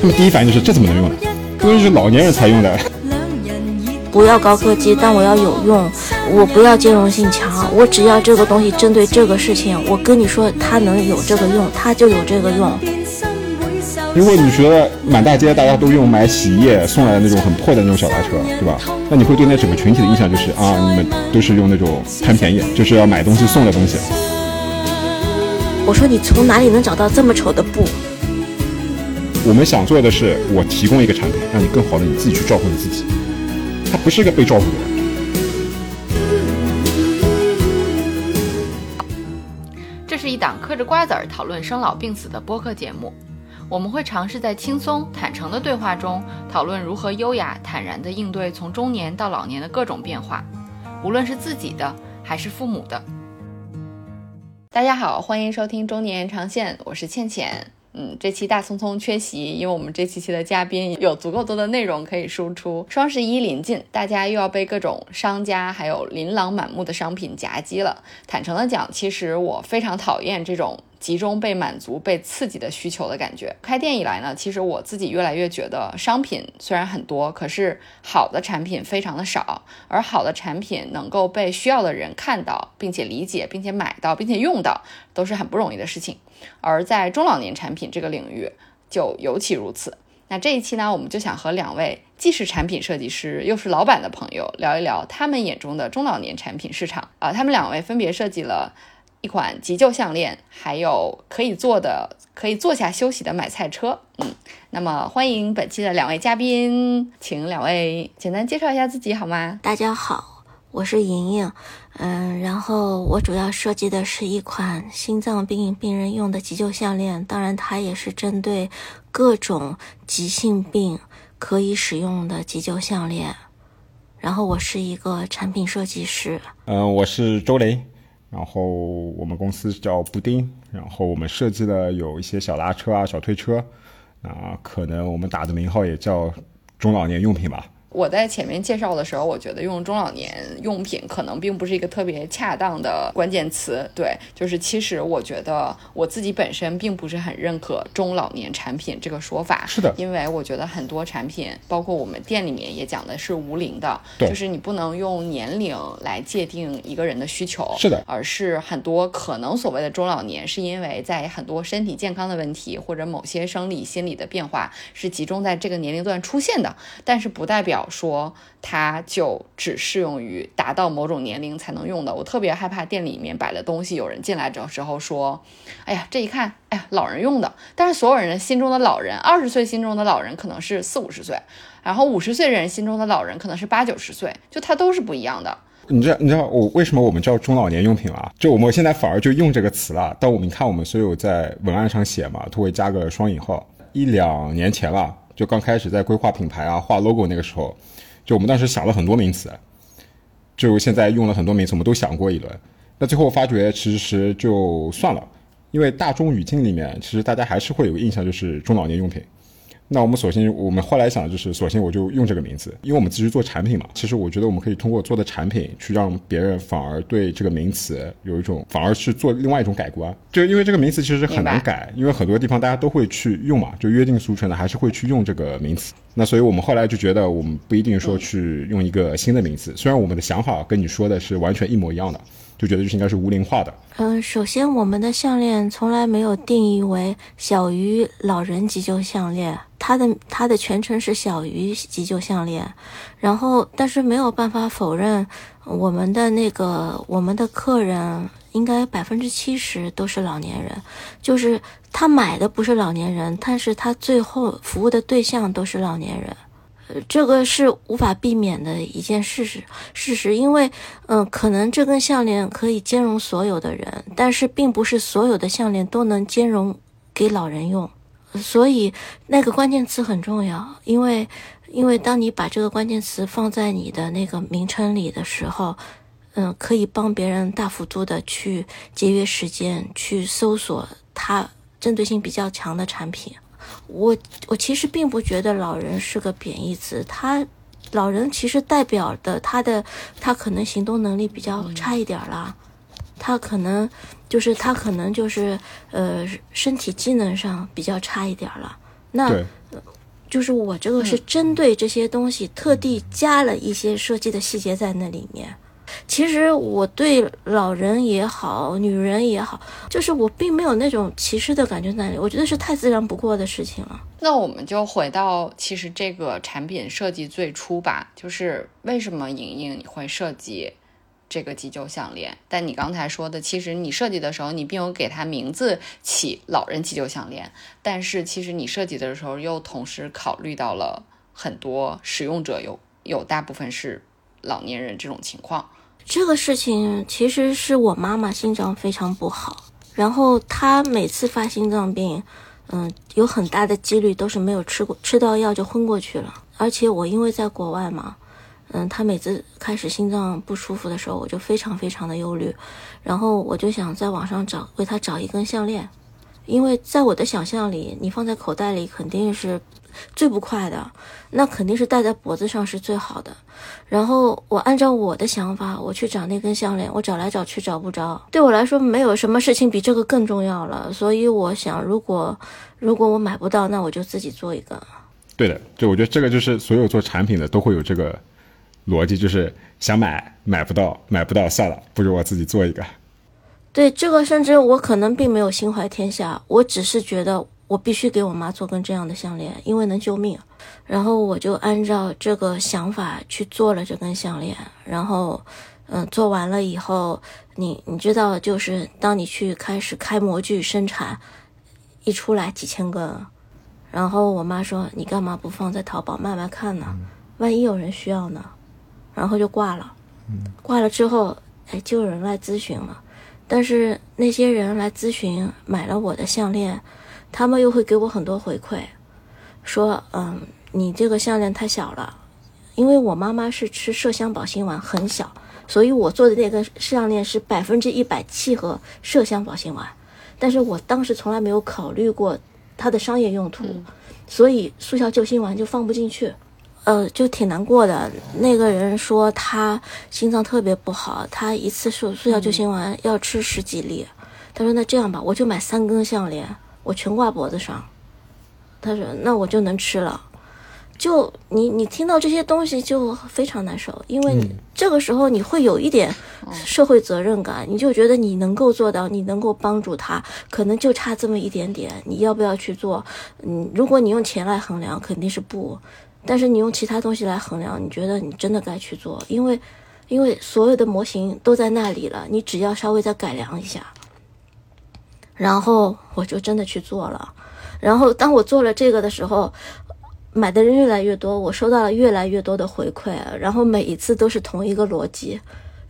他们第一反应就是这怎么能用呢？这东西是老年人才用的。不要高科技，但我要有用。我不要兼容性强，我只要这个东西针对这个事情。我跟你说，它能有这个用，它就有这个用。如果你觉得满大街大家都用买洗衣液送来的那种很破的那种小拉车，对吧？那你会对那整个群体的印象就是啊，你们都是用那种贪便宜，就是要买东西送的东西。我说你从哪里能找到这么丑的布？我们想做的是，我提供一个产品，让你更好的你自己去照顾你自己。他不是一个被照顾的人。这是一档嗑着瓜子儿讨论生老病死的播客节目，我们会尝试在轻松坦诚的对话中，讨论如何优雅坦然地应对从中年到老年的各种变化，无论是自己的还是父母的。大家好，欢迎收听中年延长线，我是倩倩。嗯，这期大聪聪缺席，因为我们这期期的嘉宾有足够多的内容可以输出。双十一临近，大家又要被各种商家还有琳琅满目的商品夹击了。坦诚的讲，其实我非常讨厌这种。集中被满足、被刺激的需求的感觉。开店以来呢，其实我自己越来越觉得，商品虽然很多，可是好的产品非常的少。而好的产品能够被需要的人看到，并且理解，并且买到，并且用到，都是很不容易的事情。而在中老年产品这个领域，就尤其如此。那这一期呢，我们就想和两位既是产品设计师，又是老板的朋友聊一聊他们眼中的中老年产品市场啊。他们两位分别设计了。一款急救项链，还有可以坐的、可以坐下休息的买菜车。嗯，那么欢迎本期的两位嘉宾，请两位简单介绍一下自己好吗？大家好，我是莹莹。嗯，然后我主要设计的是一款心脏病病人用的急救项链，当然它也是针对各种急性病可以使用的急救项链。然后我是一个产品设计师。嗯，我是周雷。然后我们公司叫布丁，然后我们设计了有一些小拉车啊、小推车，啊，可能我们打的名号也叫中老年用品吧。我在前面介绍的时候，我觉得用中老年用品可能并不是一个特别恰当的关键词。对，就是其实我觉得我自己本身并不是很认可中老年产品这个说法。是的，因为我觉得很多产品，包括我们店里面也讲的是无龄的，就是你不能用年龄来界定一个人的需求。是的，而是很多可能所谓的中老年，是因为在很多身体健康的问题或者某些生理心理的变化是集中在这个年龄段出现的，但是不代表。说它就只适用于达到某种年龄才能用的。我特别害怕店里面摆的东西，有人进来的时候说：“哎呀，这一看，哎呀，老人用的。”但是所有人心中的老人，二十岁心中的老人可能是四五十岁，然后五十岁人心中的老人可能是八九十岁，就它都是不一样的。你知道你知道我为什么我们叫中老年用品了？就我们现在反而就用这个词了。但我们看我们所有在文案上写嘛，都会加个双引号。一两年前了。就刚开始在规划品牌啊、画 logo 那个时候，就我们当时想了很多名词，就现在用了很多名词，我们都想过一轮。那最后发觉其实就算了，因为大众语境里面，其实大家还是会有印象，就是中老年用品。那我们索性，我们后来想就是，索性我就用这个名字，因为我们继续做产品嘛。其实我觉得我们可以通过做的产品，去让别人反而对这个名词有一种，反而是做另外一种改观。就因为这个名词其实很难改，因为很多地方大家都会去用嘛，就约定俗成的还是会去用这个名词。那所以我们后来就觉得，我们不一定说去用一个新的名词，虽然我们的想法跟你说的是完全一模一样的。就觉得就是应该是无龄化的。嗯，首先我们的项链从来没有定义为小鱼老人急救项链，它的它的全称是小鱼急救项链。然后，但是没有办法否认，我们的那个我们的客人应该百分之七十都是老年人，就是他买的不是老年人，但是他最后服务的对象都是老年人。这个是无法避免的一件事实，事实，因为，嗯，可能这根项链可以兼容所有的人，但是并不是所有的项链都能兼容给老人用，所以那个关键词很重要，因为，因为当你把这个关键词放在你的那个名称里的时候，嗯，可以帮别人大幅度的去节约时间，去搜索它针对性比较强的产品。我我其实并不觉得老人是个贬义词，他老人其实代表的他的他可能行动能力比较差一点啦，他可能就是他可能就是呃身体机能上比较差一点了，那，就是我这个是针对这些东西特地加了一些设计的细节在那里面。其实我对老人也好，女人也好，就是我并没有那种歧视的感觉在那里，我觉得是太自然不过的事情了。那我们就回到其实这个产品设计最初吧，就是为什么莹莹你会设计这个急救项链？但你刚才说的，其实你设计的时候，你并没有给它名字起“老人急救项链”，但是其实你设计的时候又同时考虑到了很多使用者有有大部分是老年人这种情况。这个事情其实是我妈妈心脏非常不好，然后她每次发心脏病，嗯，有很大的几率都是没有吃过吃到药就昏过去了。而且我因为在国外嘛，嗯，她每次开始心脏不舒服的时候，我就非常非常的忧虑，然后我就想在网上找为她找一根项链，因为在我的想象里，你放在口袋里肯定是最不快的，那肯定是戴在脖子上是最好的。然后我按照我的想法，我去找那根项链，我找来找去找不着。对我来说，没有什么事情比这个更重要了。所以我想，如果如果我买不到，那我就自己做一个。对的，就我觉得这个就是所有做产品的都会有这个逻辑，就是想买买不到，买不到算了，不如我自己做一个。对这个，甚至我可能并没有心怀天下，我只是觉得我必须给我妈做根这样的项链，因为能救命。然后我就按照这个想法去做了这根项链。然后，嗯，做完了以后，你你知道，就是当你去开始开模具生产，一出来几千根，然后我妈说：“你干嘛不放在淘宝卖卖看呢？万一有人需要呢？”然后就挂了。挂了之后，哎，就有人来咨询了。但是那些人来咨询买了我的项链，他们又会给我很多回馈，说，嗯，你这个项链太小了，因为我妈妈是吃麝香保心丸，很小，所以我做的那个项链是百分之一百契合麝香保心丸，但是我当时从来没有考虑过它的商业用途，所以速效救心丸就放不进去。呃，就挺难过的。那个人说他心脏特别不好，他一次速速效救心丸要吃十几粒。他说：“那这样吧，我就买三根项链，我全挂脖子上。”他说：“那我就能吃了。”就你你听到这些东西就非常难受，因为这个时候你会有一点社会责任感，你就觉得你能够做到，你能够帮助他，可能就差这么一点点，你要不要去做？嗯，如果你用钱来衡量，肯定是不。但是你用其他东西来衡量，你觉得你真的该去做，因为，因为所有的模型都在那里了，你只要稍微再改良一下。然后我就真的去做了，然后当我做了这个的时候，买的人越来越多，我收到了越来越多的回馈，然后每一次都是同一个逻辑，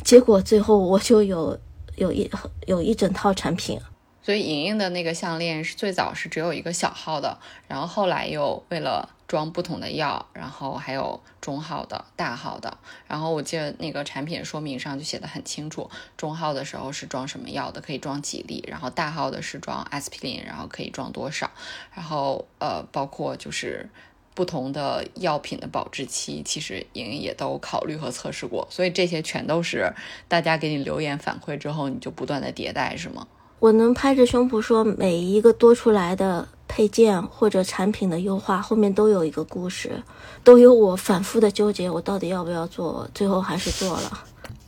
结果最后我就有有一有一整套产品。所以莹莹的那个项链是最早是只有一个小号的，然后后来又为了装不同的药，然后还有中号的、大号的。然后我记得那个产品说明上就写的很清楚，中号的时候是装什么药的，可以装几粒，然后大号的是装阿司匹林，然后可以装多少。然后呃，包括就是不同的药品的保质期，其实莹莹也都考虑和测试过。所以这些全都是大家给你留言反馈之后，你就不断的迭代，是吗？我能拍着胸脯说，每一个多出来的配件或者产品的优化后面都有一个故事，都有我反复的纠结，我到底要不要做，最后还是做了。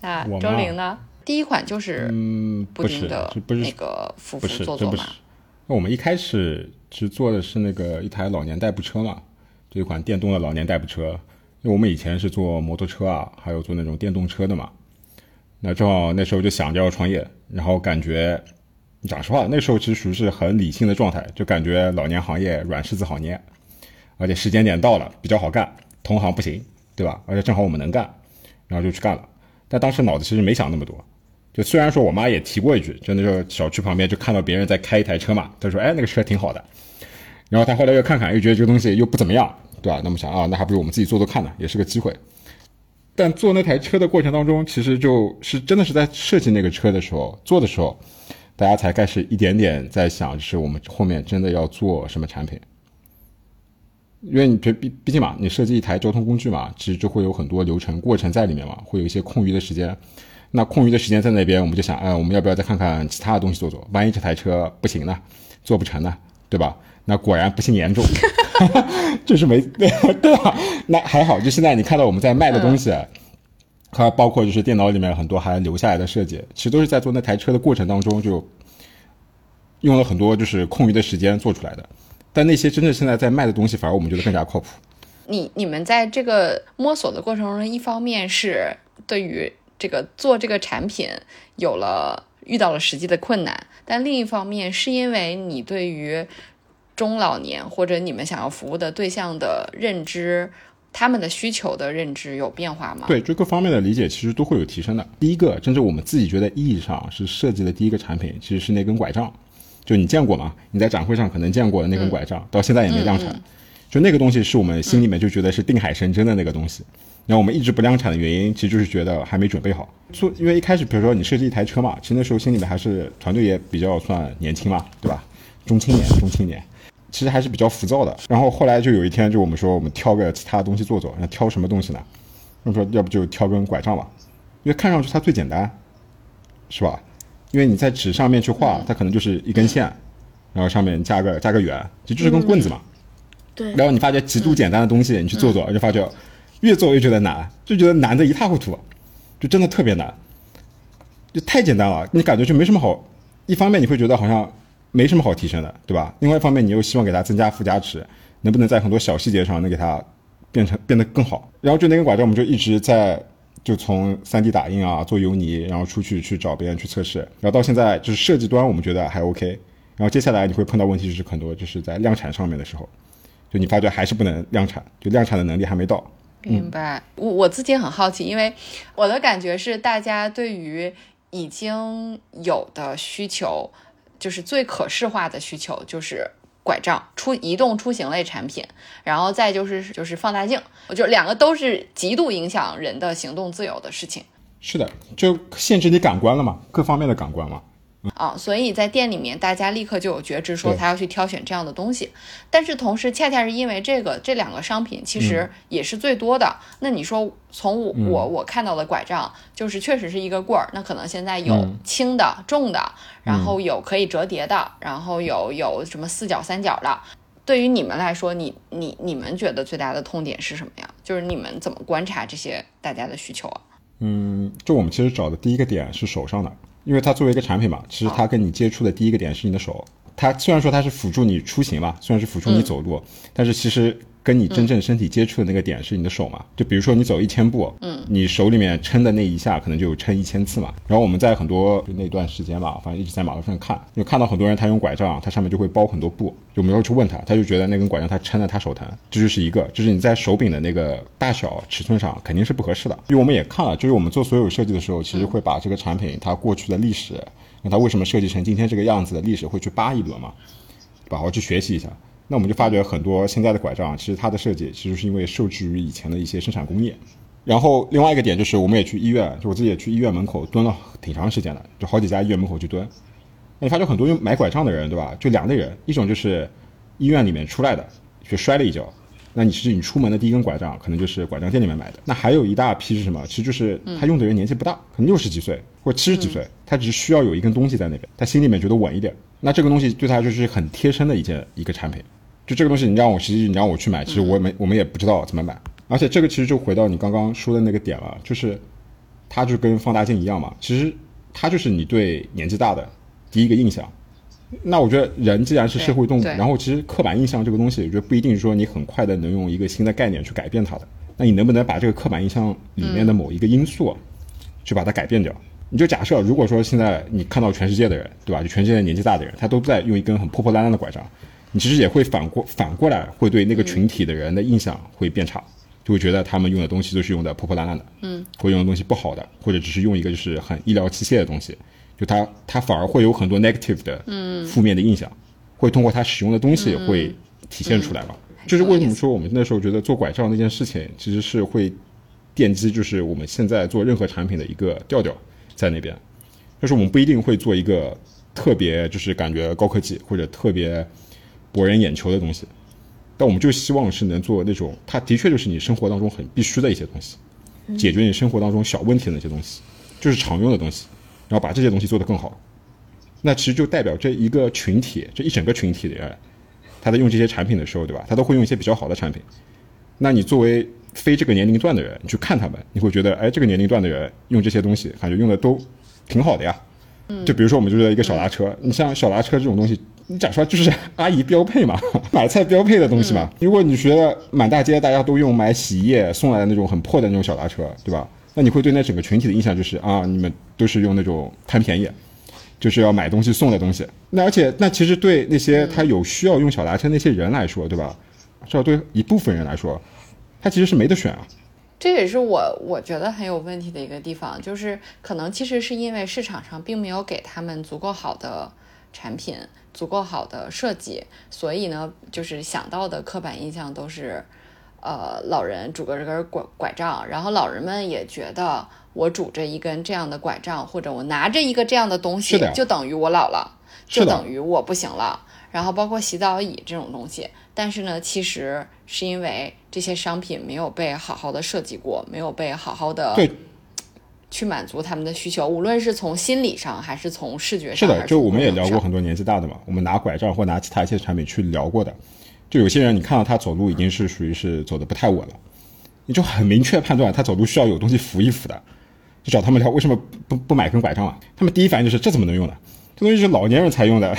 那周玲呢？第一款就是嗯，不是的不是那个夫不是，妇做做嘛。那我们一开始其实做的是那个一台老年代步车嘛，这一款电动的老年代步车。因为我们以前是做摩托车啊，还有做那种电动车的嘛。那正好那时候就想着要创业，然后感觉。讲实话，那时候其实属于是很理性的状态，就感觉老年行业软柿子好捏，而且时间点到了比较好干，同行不行，对吧？而且正好我们能干，然后就去干了。但当时脑子其实没想那么多，就虽然说我妈也提过一句，就那时候小区旁边就看到别人在开一台车嘛，她说：“哎，那个车挺好的。”然后她后来又看看，又觉得这个东西又不怎么样，对吧？那么想啊，那还不如我们自己做做看呢，也是个机会。但做那台车的过程当中，其实就是真的是在设计那个车的时候，做的时候。大家才开始一点点在想，就是我们后面真的要做什么产品，因为你觉毕毕竟嘛，你设计一台交通工具嘛，其实就会有很多流程过程在里面嘛，会有一些空余的时间。那空余的时间在那边，我们就想，哎，我们要不要再看看其他的东西做做？万一这台车不行呢，做不成呢，对吧？那果然不幸严重，就是没对对吧？那还好，就现在你看到我们在卖的东西，它包括就是电脑里面很多还留下来的设计，其实都是在做那台车的过程当中就用了很多就是空余的时间做出来的。但那些真正现在在卖的东西，反而我们觉得更加靠谱。你你们在这个摸索的过程中，一方面是对于这个做这个产品有了遇到了实际的困难，但另一方面是因为你对于中老年或者你们想要服务的对象的认知，他们的需求的认知有变化吗？对，就各方面的理解其实都会有提升的。第一个，甚至我们自己觉得意义上是设计的第一个产品，其实是那根拐杖。就你见过吗？你在展会上可能见过的那根拐杖，到现在也没量产。就那个东西是我们心里面就觉得是定海神针的那个东西。然后我们一直不量产的原因，其实就是觉得还没准备好。做，因为一开始比如说你设计一台车嘛，其实那时候心里面还是团队也比较算年轻嘛，对吧？中青年，中青年，其实还是比较浮躁的。然后后来就有一天，就我们说我们挑个其他东西做做，那挑什么东西呢？我们说要不就挑根拐杖吧，因为看上去它最简单，是吧？因为你在纸上面去画，它可能就是一根线，然后上面加个加个圆，这就是根棍子嘛。对。然后你发觉极度简单的东西，你去做做，就发觉越做越觉得难，就觉得难的一塌糊涂，就真的特别难，就太简单了，你感觉就没什么好。一方面你会觉得好像没什么好提升的，对吧？另外一方面你又希望给它增加附加值，能不能在很多小细节上能给它变成变得更好？然后就那根拐杖，我们就一直在。就从 3D 打印啊，做油泥，然后出去去找别人去测试，然后到现在就是设计端，我们觉得还 OK。然后接下来你会碰到问题，就是很多就是在量产上面的时候，就你发觉还是不能量产，就量产的能力还没到。明白。我我自己很好奇，因为我的感觉是，大家对于已经有的需求，就是最可视化的需求，就是。拐杖、出移动出行类产品，然后再就是就是放大镜，我觉得两个都是极度影响人的行动自由的事情。是的，就限制你感官了嘛，各方面的感官嘛。啊，所以在店里面，大家立刻就有觉知，说他要去挑选这样的东西。但是同时，恰恰是因为这个这两个商品其实也是最多的。那你说，从我我我看到的拐杖，就是确实是一个棍儿。那可能现在有轻的、重的，然后有可以折叠的，然后有有什么四角、三角的。对于你们来说，你你你们觉得最大的痛点是什么呀？就是你们怎么观察这些大家的需求啊？嗯，就我们其实找的第一个点是手上的。因为它作为一个产品嘛，其实它跟你接触的第一个点是你的手。它虽然说它是辅助你出行吧，虽然是辅助你走路，但是其实。跟你真正身体接触的那个点是你的手嘛？就比如说你走一千步，嗯，你手里面撑的那一下可能就撑一千次嘛。然后我们在很多就那段时间吧，反正一直在马路上看，就看到很多人他用拐杖，他上面就会包很多布，就没有去问他，他就觉得那根拐杖他撑的他手疼，这就是一个，就是你在手柄的那个大小尺寸上肯定是不合适的。因为我们也看了，就是我们做所有设计的时候，其实会把这个产品它过去的历史，那它为什么设计成今天这个样子的历史会去扒一轮嘛，好好去学习一下。那我们就发觉很多现在的拐杖，其实它的设计其实是因为受制于以前的一些生产工业。然后另外一个点就是，我们也去医院，就我自己也去医院门口蹲了挺长时间的，就好几家医院门口去蹲。那你发觉很多用买拐杖的人，对吧？就两类人，一种就是医院里面出来的，就摔了一跤。那你其实你出门的第一根拐杖，可能就是拐杖店里面买的。那还有一大批是什么？其实就是他用的人年纪不大，可能六十几岁或者七十几岁，他只是需要有一根东西在那边，他心里面觉得稳一点。那这个东西对他就是很贴身的一件一个产品。就这个东西，你让我实际你让我去买，其实我没我们也不知道怎么买。而且这个其实就回到你刚刚说的那个点了，就是它就跟放大镜一样嘛。其实它就是你对年纪大的第一个印象。那我觉得人既然是社会动物，然后其实刻板印象这个东西，我觉得不一定说你很快的能用一个新的概念去改变它的。那你能不能把这个刻板印象里面的某一个因素去把它改变掉？你就假设，如果说现在你看到全世界的人，对吧？就全世界年纪大的人，他都在用一根很破破烂烂的拐杖。你其实也会反过反过来，会对那个群体的人的印象会变差，就会觉得他们用的东西都是用的破破烂烂的，嗯，会用的东西不好的，或者只是用一个就是很医疗器械的东西，就他他反而会有很多 negative 的，嗯，负面的印象，会通过他使用的东西会体现出来嘛？就是为什么说我们那时候觉得做拐杖那件事情其实是会奠基，就是我们现在做任何产品的一个调调在那边，就是我们不一定会做一个特别就是感觉高科技或者特别。博人眼球的东西，但我们就希望是能做那种，它的确就是你生活当中很必须的一些东西，解决你生活当中小问题的那些东西，就是常用的东西，然后把这些东西做得更好。那其实就代表这一个群体，这一整个群体的人，他在用这些产品的时候，对吧？他都会用一些比较好的产品。那你作为非这个年龄段的人，你去看他们，你会觉得，哎，这个年龄段的人用这些东西，感觉用的都挺好的呀。就比如说，我们就是一个小拉车，你像小拉车这种东西，你讲出来就是阿姨标配嘛，买菜标配的东西嘛。如果你觉得满大街大家都用买洗衣液送来的那种很破的那种小拉车，对吧？那你会对那整个群体的印象就是啊，你们都是用那种贪便宜，就是要买东西送的东西。那而且那其实对那些他有需要用小拉车那些人来说，对吧？至少对一部分人来说，他其实是没得选啊。这也是我我觉得很有问题的一个地方，就是可能其实是因为市场上并没有给他们足够好的产品、足够好的设计，所以呢，就是想到的刻板印象都是，呃，老人拄个这根拐拐杖，然后老人们也觉得我拄着一根这样的拐杖，或者我拿着一个这样的东西，就等于我老了，就等于我不行了。然后包括洗澡椅这种东西，但是呢，其实是因为这些商品没有被好好的设计过，没有被好好的去满足他们的需求，无论是从心理上还是从视觉上。是的，就我们也聊过很多年纪大的嘛，我们拿拐杖或拿其他一些产品去聊过的，就有些人你看到他走路已经是属于是走的不太稳了，你就很明确判断他走路需要有东西扶一扶的，就找他们聊为什么不不买根拐杖啊？他们第一反应就是这怎么能用呢？这东西是老年人才用的。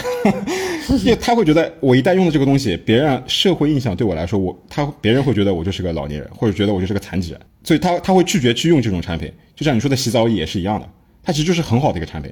因为他会觉得我一旦用了这个东西，别人社会印象对我来说，我他别人会觉得我就是个老年人，或者觉得我就是个残疾人，所以他他会拒绝去用这种产品。就像你说的洗澡也是一样的，它其实就是很好的一个产品，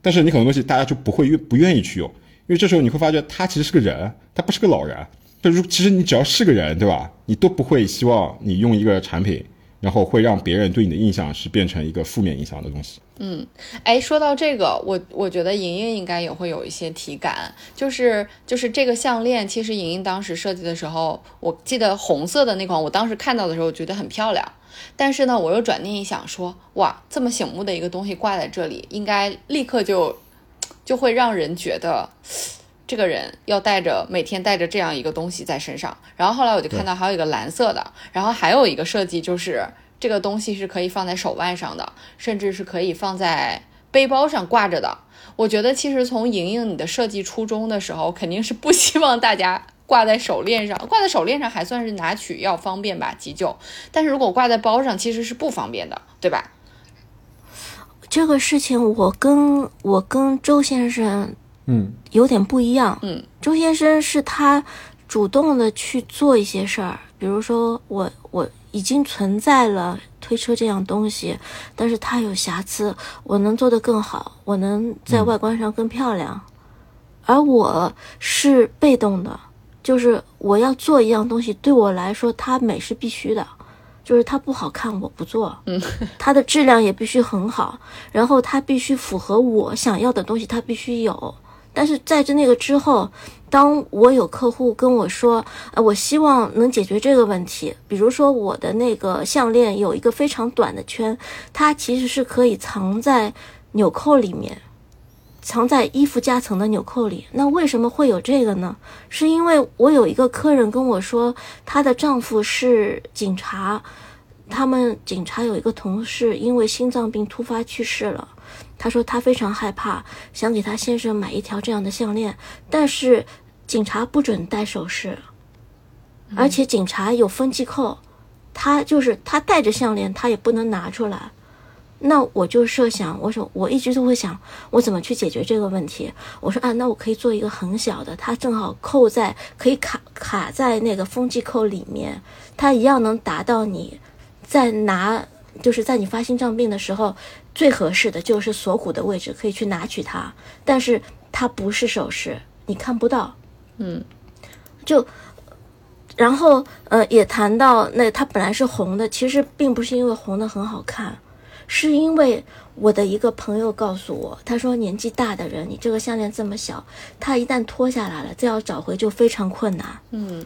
但是你很多东西大家就不会愿不愿意去用，因为这时候你会发觉他其实是个人，他不是个老人。就如其实你只要是个人，对吧？你都不会希望你用一个产品。然后会让别人对你的印象是变成一个负面影响的东西。嗯，哎，说到这个，我我觉得莹莹应该也会有一些体感，就是就是这个项链，其实莹莹当时设计的时候，我记得红色的那款，我当时看到的时候觉得很漂亮，但是呢，我又转念一想，说哇，这么醒目的一个东西挂在这里，应该立刻就就会让人觉得这个人要带着每天带着这样一个东西在身上。然后后来我就看到还有一个蓝色的，然后还有一个设计就是。这个东西是可以放在手腕上的，甚至是可以放在背包上挂着的。我觉得其实从莹莹你的设计初衷的时候，肯定是不希望大家挂在手链上，挂在手链上还算是拿取要方便吧，急救。但是如果挂在包上，其实是不方便的，对吧？这个事情我跟我跟周先生嗯有点不一样，嗯，周先生是他主动的去做一些事儿，比如说我我。已经存在了推车这样东西，但是它有瑕疵，我能做得更好，我能在外观上更漂亮。而我是被动的，就是我要做一样东西，对我来说它美是必须的，就是它不好看我不做，嗯，它的质量也必须很好，然后它必须符合我想要的东西，它必须有。但是在这那个之后。当我有客户跟我说，呃，我希望能解决这个问题，比如说我的那个项链有一个非常短的圈，它其实是可以藏在纽扣里面，藏在衣服夹层的纽扣里。那为什么会有这个呢？是因为我有一个客人跟我说，她的丈夫是警察，他们警察有一个同事因为心脏病突发去世了，她说她非常害怕，想给她先生买一条这样的项链，但是。警察不准戴首饰，而且警察有分系扣，他就是他戴着项链，他也不能拿出来。那我就设想，我说我一直都会想，我怎么去解决这个问题？我说啊，那我可以做一个很小的，它正好扣在可以卡卡在那个风系扣里面，它一样能达到你在拿，就是在你发心脏病的时候最合适的就是锁骨的位置，可以去拿取它，但是它不是首饰，你看不到。嗯，就，然后呃，也谈到那它本来是红的，其实并不是因为红的很好看，是因为我的一个朋友告诉我，他说年纪大的人，你这个项链这么小，他一旦脱下来了，再要找回就非常困难。嗯，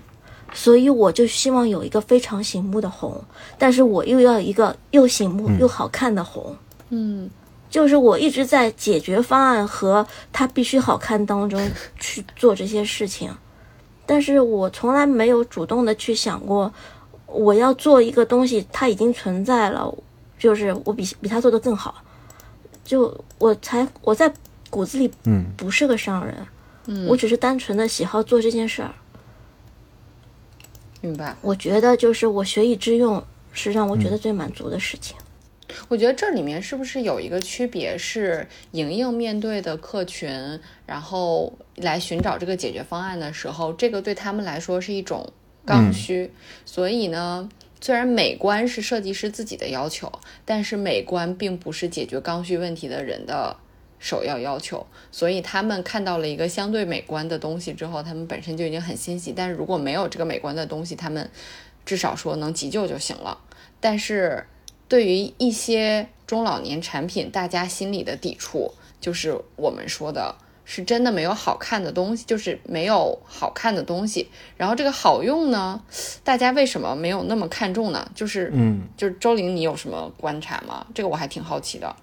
所以我就希望有一个非常醒目的红，但是我又要一个又醒目又好看的红。嗯。就是我一直在解决方案和它必须好看当中 去做这些事情，但是我从来没有主动的去想过，我要做一个东西，它已经存在了，就是我比比他做的更好，就我才我在骨子里嗯不是个商人，嗯，我只是单纯的喜好做这件事儿，明白。我觉得就是我学以致用是让我觉得最满足的事情。我觉得这里面是不是有一个区别，是莹莹面对的客群，然后来寻找这个解决方案的时候，这个对他们来说是一种刚需，所以呢。虽然美观是设计师自己的要求，但是美观并不是解决刚需问题的人的首要要求。所以他们看到了一个相对美观的东西之后，他们本身就已经很欣喜。但是如果没有这个美观的东西，他们至少说能急救就行了。但是对于一些中老年产品，大家心里的抵触就是我们说的。是真的没有好看的东西，就是没有好看的东西。然后这个好用呢，大家为什么没有那么看重呢？就是，嗯，就是周玲，你有什么观察吗？这个我还挺好奇的，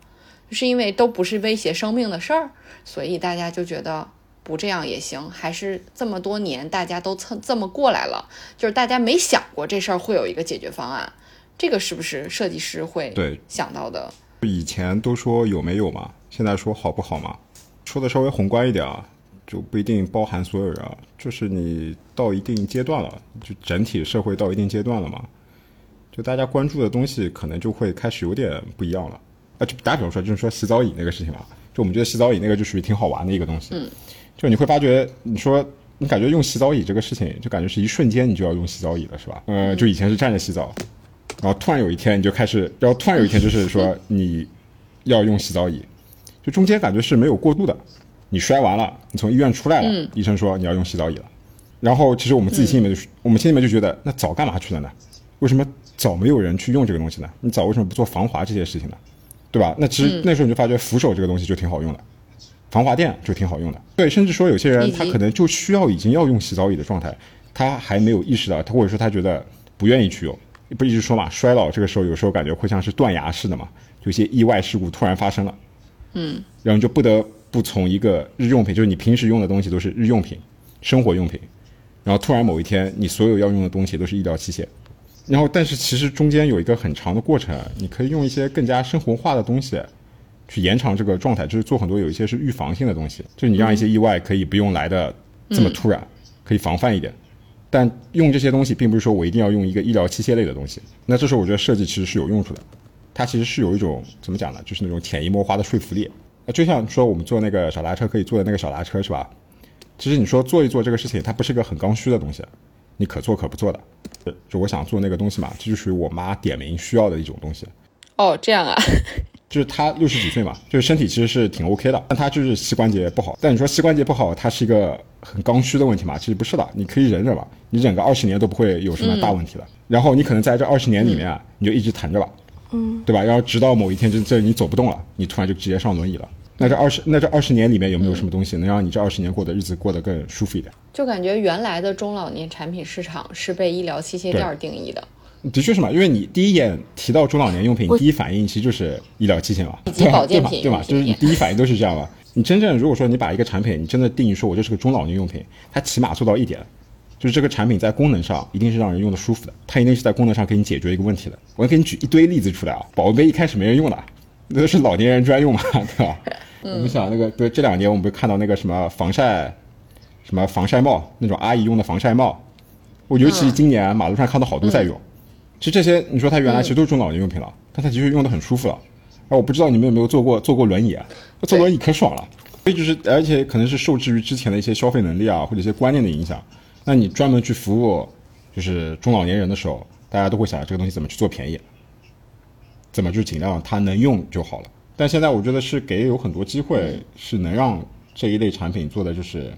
是因为都不是威胁生命的事儿，所以大家就觉得不这样也行，还是这么多年大家都蹭这么过来了，就是大家没想过这事儿会有一个解决方案，这个是不是设计师会对想到的？以前都说有没有嘛，现在说好不好嘛？说的稍微宏观一点啊，就不一定包含所有人啊。就是你到一定阶段了，就整体社会到一定阶段了嘛，就大家关注的东西可能就会开始有点不一样了。啊，就打比方说，就是说洗澡椅那个事情嘛，就我们觉得洗澡椅那个就属于挺好玩的一个东西。嗯。就你会发觉，你说你感觉用洗澡椅这个事情，就感觉是一瞬间你就要用洗澡椅了，是吧？嗯，就以前是站着洗澡，然后突然有一天你就开始，然后突然有一天就是说 你要用洗澡椅。就中间感觉是没有过渡的，你摔完了，你从医院出来了，医生说你要用洗澡椅了，然后其实我们自己心里面就，我们心里面就觉得，那早干嘛去了呢？为什么早没有人去用这个东西呢？你早为什么不做防滑这些事情呢？对吧？那其实那时候你就发觉扶手这个东西就挺好用的，防滑垫就挺好用的。对，甚至说有些人他可能就需要已经要用洗澡椅的状态，他还没有意识到，他或者说他觉得不愿意去用，不一直说嘛，衰老这个时候有时候感觉会像是断崖式的嘛，有些意外事故突然发生了。嗯，然后就不得不从一个日用品，就是你平时用的东西都是日用品、生活用品，然后突然某一天你所有要用的东西都是医疗器械，然后但是其实中间有一个很长的过程，你可以用一些更加生活化的东西去延长这个状态，就是做很多有一些是预防性的东西，就是你让一些意外可以不用来的这么突然，可以防范一点。但用这些东西并不是说我一定要用一个医疗器械类的东西，那这时候我觉得设计其实是有用处的。它其实是有一种怎么讲呢？就是那种潜移默化的说服力。那就像说我们坐那个小拉车可以坐的那个小拉车是吧？其实你说做一做这个事情，它不是个很刚需的东西，你可做可不做的。就我想做那个东西嘛，这就属于我妈点名需要的一种东西。哦，这样啊。就是她六十几岁嘛，就是身体其实是挺 OK 的，但她就是膝关节不好。但你说膝关节不好，它是一个很刚需的问题嘛？其实不是的，你可以忍忍吧，你忍个二十年都不会有什么大问题的。然后你可能在这二十年里面啊，你就一直疼着吧。嗯，对吧？然后直到某一天，这这你走不动了，你突然就直接上轮椅了。那这二十那这二十年里面有没有什么东西能让你这二十年过的日子过得更舒服一点？就感觉原来的中老年产品市场是被医疗器械店定义的。的确是嘛，因为你第一眼提到中老年用品，第一反应其实就是医疗器械嘛，以及保健品，对吧？就是你第一反应都是这样嘛。你真正如果说你把一个产品，你真的定义说我就是个中老年用品，它起码做到一点。就是这个产品在功能上一定是让人用的舒服的，它一定是在功能上给你解决一个问题的。我给你举一堆例子出来啊！保温杯一开始没人用的，那都是老年人专用嘛，对吧？我们想那个，对，这两年我们不是看到那个什么防晒，什么防晒帽，那种阿姨用的防晒帽，我尤其今年马路上看到好多在用。其实这些你说它原来其实都是中老年用品了，但它其实用的很舒服了。啊，我不知道你们有没有坐过坐过轮椅啊？坐轮椅可爽了。所以就是，而且可能是受制于之前的一些消费能力啊，或者一些观念的影响。那你专门去服务，就是中老年人的时候，大家都会想这个东西怎么去做便宜，怎么就尽量它能用就好了。但现在我觉得是给有很多机会，是能让这一类产品做的就是。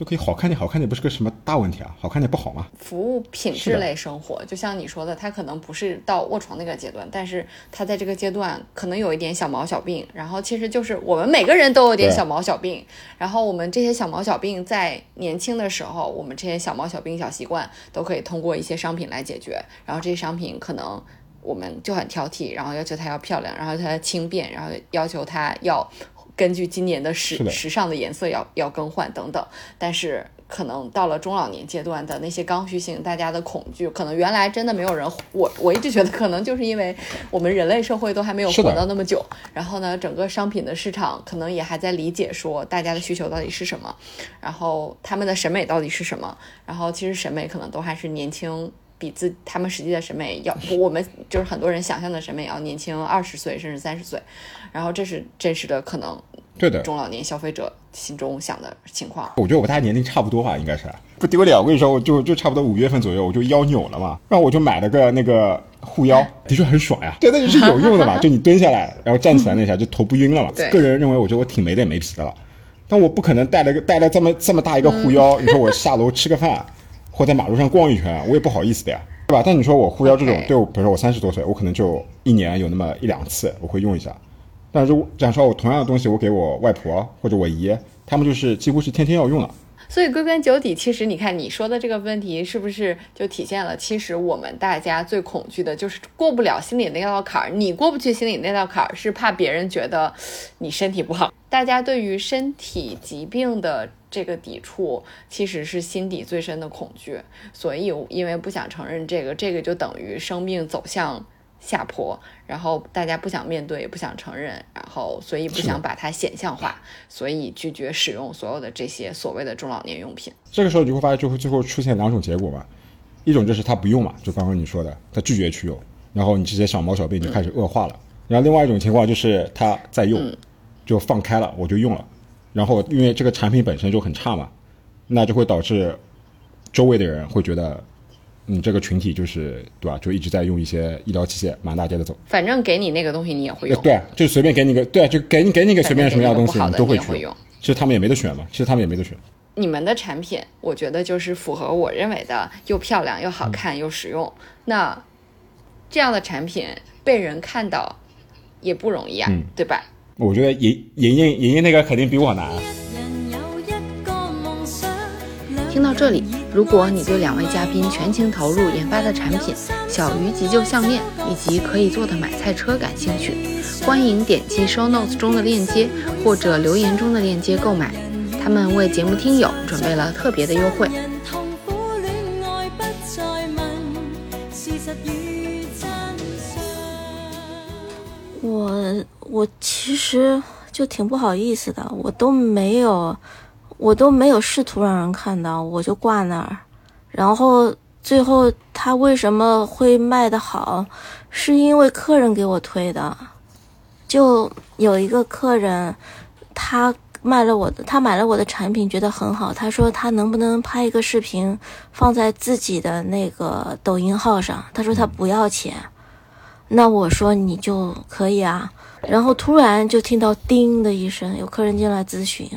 就可以好看点，好看点不是个什么大问题啊，好看点不好吗？服务品质类生活，就像你说的，它可能不是到卧床那个阶段，但是它在这个阶段可能有一点小毛小病，然后其实就是我们每个人都有点小毛小病，然后我们这些小毛小病在年轻的时候，我们这些小毛小病小习惯都可以通过一些商品来解决，然后这些商品可能我们就很挑剔，然后要求它要漂亮，然后它轻便，然后要求它要。根据今年的时的时尚的颜色要要更换等等。但是可能到了中老年阶段的那些刚需性，大家的恐惧，可能原来真的没有人，我我一直觉得可能就是因为我们人类社会都还没有活到那么久，然后呢，整个商品的市场可能也还在理解说大家的需求到底是什么，然后他们的审美到底是什么，然后其实审美可能都还是年轻。比自他们实际的审美要，我们就是很多人想象的审美要年轻二十岁甚至三十岁，然后这是真实的可能对的，中老年消费者心中想的情况。我觉得我跟他年龄差不多吧，应该是不丢脸。我跟你说，我就就差不多五月份左右，我就腰扭了嘛，然后我就买了个那个护腰，的确很爽呀，真的就是有用的嘛。就你蹲下来，然后站起来那一下，就头不晕了嘛。对个人认为，我觉得我挺没脸没皮的了，但我不可能带了个带了这么这么大一个护腰，你说我下楼吃个饭，或在马路上逛一圈，我也不好意思的呀，对吧？但你说我护腰这种对我，比如说我三十多岁，我可能就一年有那么一两次我会用一下。但是这样说，我同样的东西我给我外婆或者我姨，他们就是几乎是天天要用了。所以归根究底，其实你看你说的这个问题，是不是就体现了，其实我们大家最恐惧的就是过不了心里那道坎儿。你过不去心里那道坎儿，是怕别人觉得你身体不好。大家对于身体疾病的这个抵触，其实是心底最深的恐惧。所以因为不想承认这个，这个就等于生命走向下坡，然后大家不想面对，也不想承认，然后所以不想把它显象化，所以拒绝使用所有的这些所谓的中老年用品。这个时候你就会发现，就会最后出现两种结果嘛，一种就是他不用嘛，就刚刚你说的，他拒绝去用，然后你这些小毛小病就开始恶化了。然后另外一种情况就是他在用，就放开了，我就用了，然后因为这个产品本身就很差嘛，那就会导致周围的人会觉得，你这个群体就是对吧，就一直在用一些医疗器械满大街的走。反正给你那个东西，你也会用。对对，就随便给你个，对，就给你给你个随便什么样的东西，你都会去用。其实他们也没得选嘛，其实他们也没得选。你们的产品，我觉得就是符合我认为的又漂亮又好嗯看又实用。那这样的产品被人看到也不容易啊，嗯对吧？我觉得莹莹莹莹莹那个肯定比我难。听到这里，如果你对两位嘉宾全情投入研发的产品小鱼急救项链以及可以做的买菜车感兴趣，欢迎点击 show notes 中的链接或者留言中的链接购买。他们为节目听友准备了特别的优惠。我我其实就挺不好意思的，我都没有，我都没有试图让人看到，我就挂那儿。然后最后他为什么会卖得好，是因为客人给我推的。就有一个客人，他卖了我的，他买了我的产品，觉得很好。他说他能不能拍一个视频放在自己的那个抖音号上？他说他不要钱。那我说你就可以啊。然后突然就听到叮的一声，有客人进来咨询，